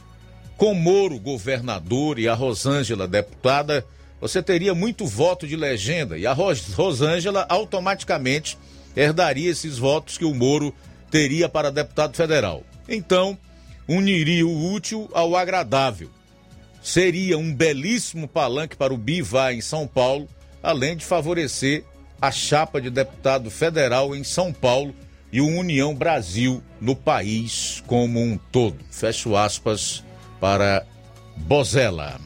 Com Moro governador e a Rosângela deputada, você teria muito voto de legenda e a Rosângela automaticamente herdaria esses votos que o Moro teria para deputado federal. Então, uniria o útil ao agradável. Seria um belíssimo palanque para o Bivar em São Paulo, além de favorecer a chapa de deputado federal em São Paulo e o União Brasil no país como um todo. Fecho aspas para Bozella.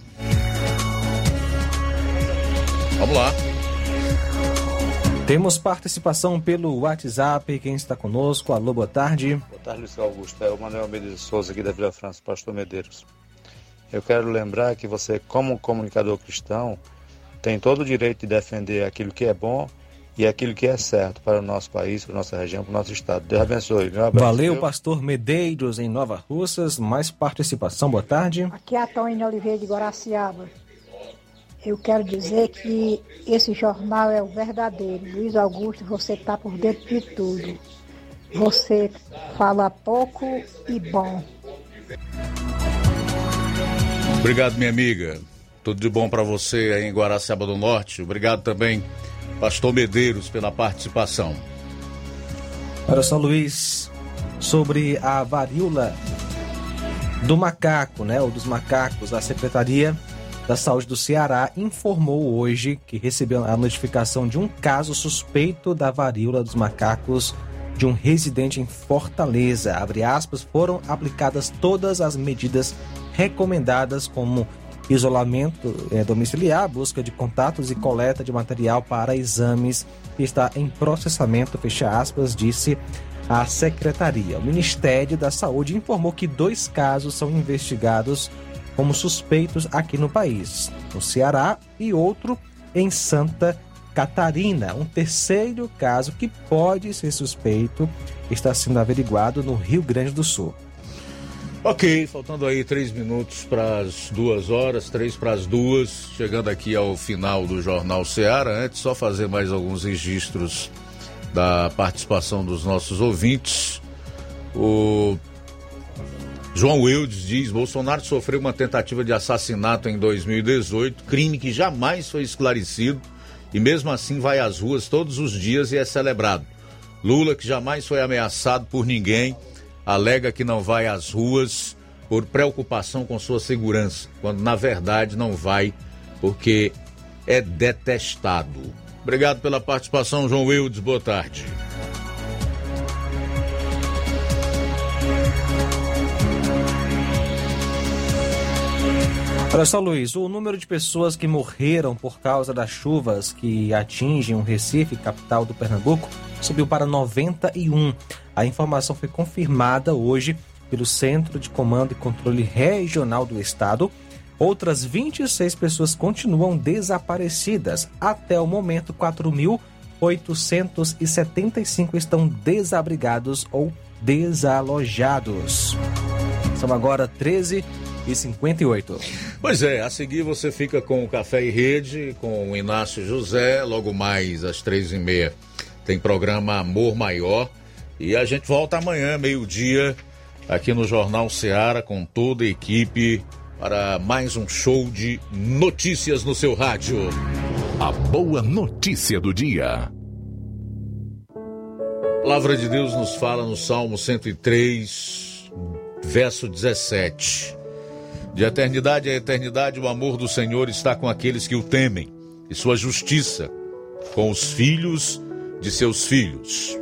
Vamos lá. Temos participação pelo WhatsApp. Quem está conosco? Alô, boa tarde. Boa tarde, Luiz Augusto. É o Manuel Medeiros Souza aqui da Vila França, pastor Medeiros. Eu quero lembrar que você, como comunicador cristão, tem todo o direito de defender aquilo que é bom e aquilo que é certo para o nosso país, para a nossa região, para o nosso estado. Deus abençoe. Meu abraço. Valeu, pastor Medeiros, em Nova Russas. Mais participação, boa tarde. Aqui é a Tônia Oliveira de Guaraciaba. Eu quero dizer que esse jornal é o verdadeiro. Luiz Augusto, você está por dentro de tudo. Você fala pouco e bom. Obrigado, minha amiga. Tudo de bom para você aí em Guaraciaba do Norte. Obrigado também Pastor Medeiros, pela participação. Olha só, Luiz, sobre a varíola do macaco, né, ou dos macacos, a Secretaria da Saúde do Ceará informou hoje que recebeu a notificação de um caso suspeito da varíola dos macacos de um residente em Fortaleza. Aspas, foram aplicadas todas as medidas recomendadas como isolamento é, domiciliar, busca de contatos e coleta de material para exames está em processamento, fecha aspas, disse a secretaria. O Ministério da Saúde informou que dois casos são investigados como suspeitos aqui no país, no Ceará e outro em Santa Catarina. Um terceiro caso que pode ser suspeito está sendo averiguado no Rio Grande do Sul. Ok, faltando aí três minutos para as duas horas, três para as duas, chegando aqui ao final do Jornal Seara. Antes, só fazer mais alguns registros da participação dos nossos ouvintes. O João Wildes diz: Bolsonaro sofreu uma tentativa de assassinato em 2018, crime que jamais foi esclarecido e mesmo assim vai às ruas todos os dias e é celebrado. Lula, que jamais foi ameaçado por ninguém alega que não vai às ruas por preocupação com sua segurança, quando na verdade não vai porque é detestado. Obrigado pela participação, João Wildes. Boa tarde. Olha só, Luiz, o número de pessoas que morreram por causa das chuvas que atingem o Recife, capital do Pernambuco, subiu para 91. A informação foi confirmada hoje pelo Centro de Comando e Controle Regional do Estado. Outras 26 pessoas continuam desaparecidas. Até o momento, 4.875 estão desabrigados ou desalojados. São agora 13 e 58. Pois é, a seguir você fica com o Café e Rede, com o Inácio José, logo mais às três e meia tem programa Amor Maior. E a gente volta amanhã, meio-dia, aqui no Jornal Seara, com toda a equipe, para mais um show de notícias no seu rádio. A boa notícia do dia. A palavra de Deus nos fala no Salmo 103, verso 17. De eternidade a eternidade, o amor do Senhor está com aqueles que o temem, e sua justiça com os filhos de seus filhos.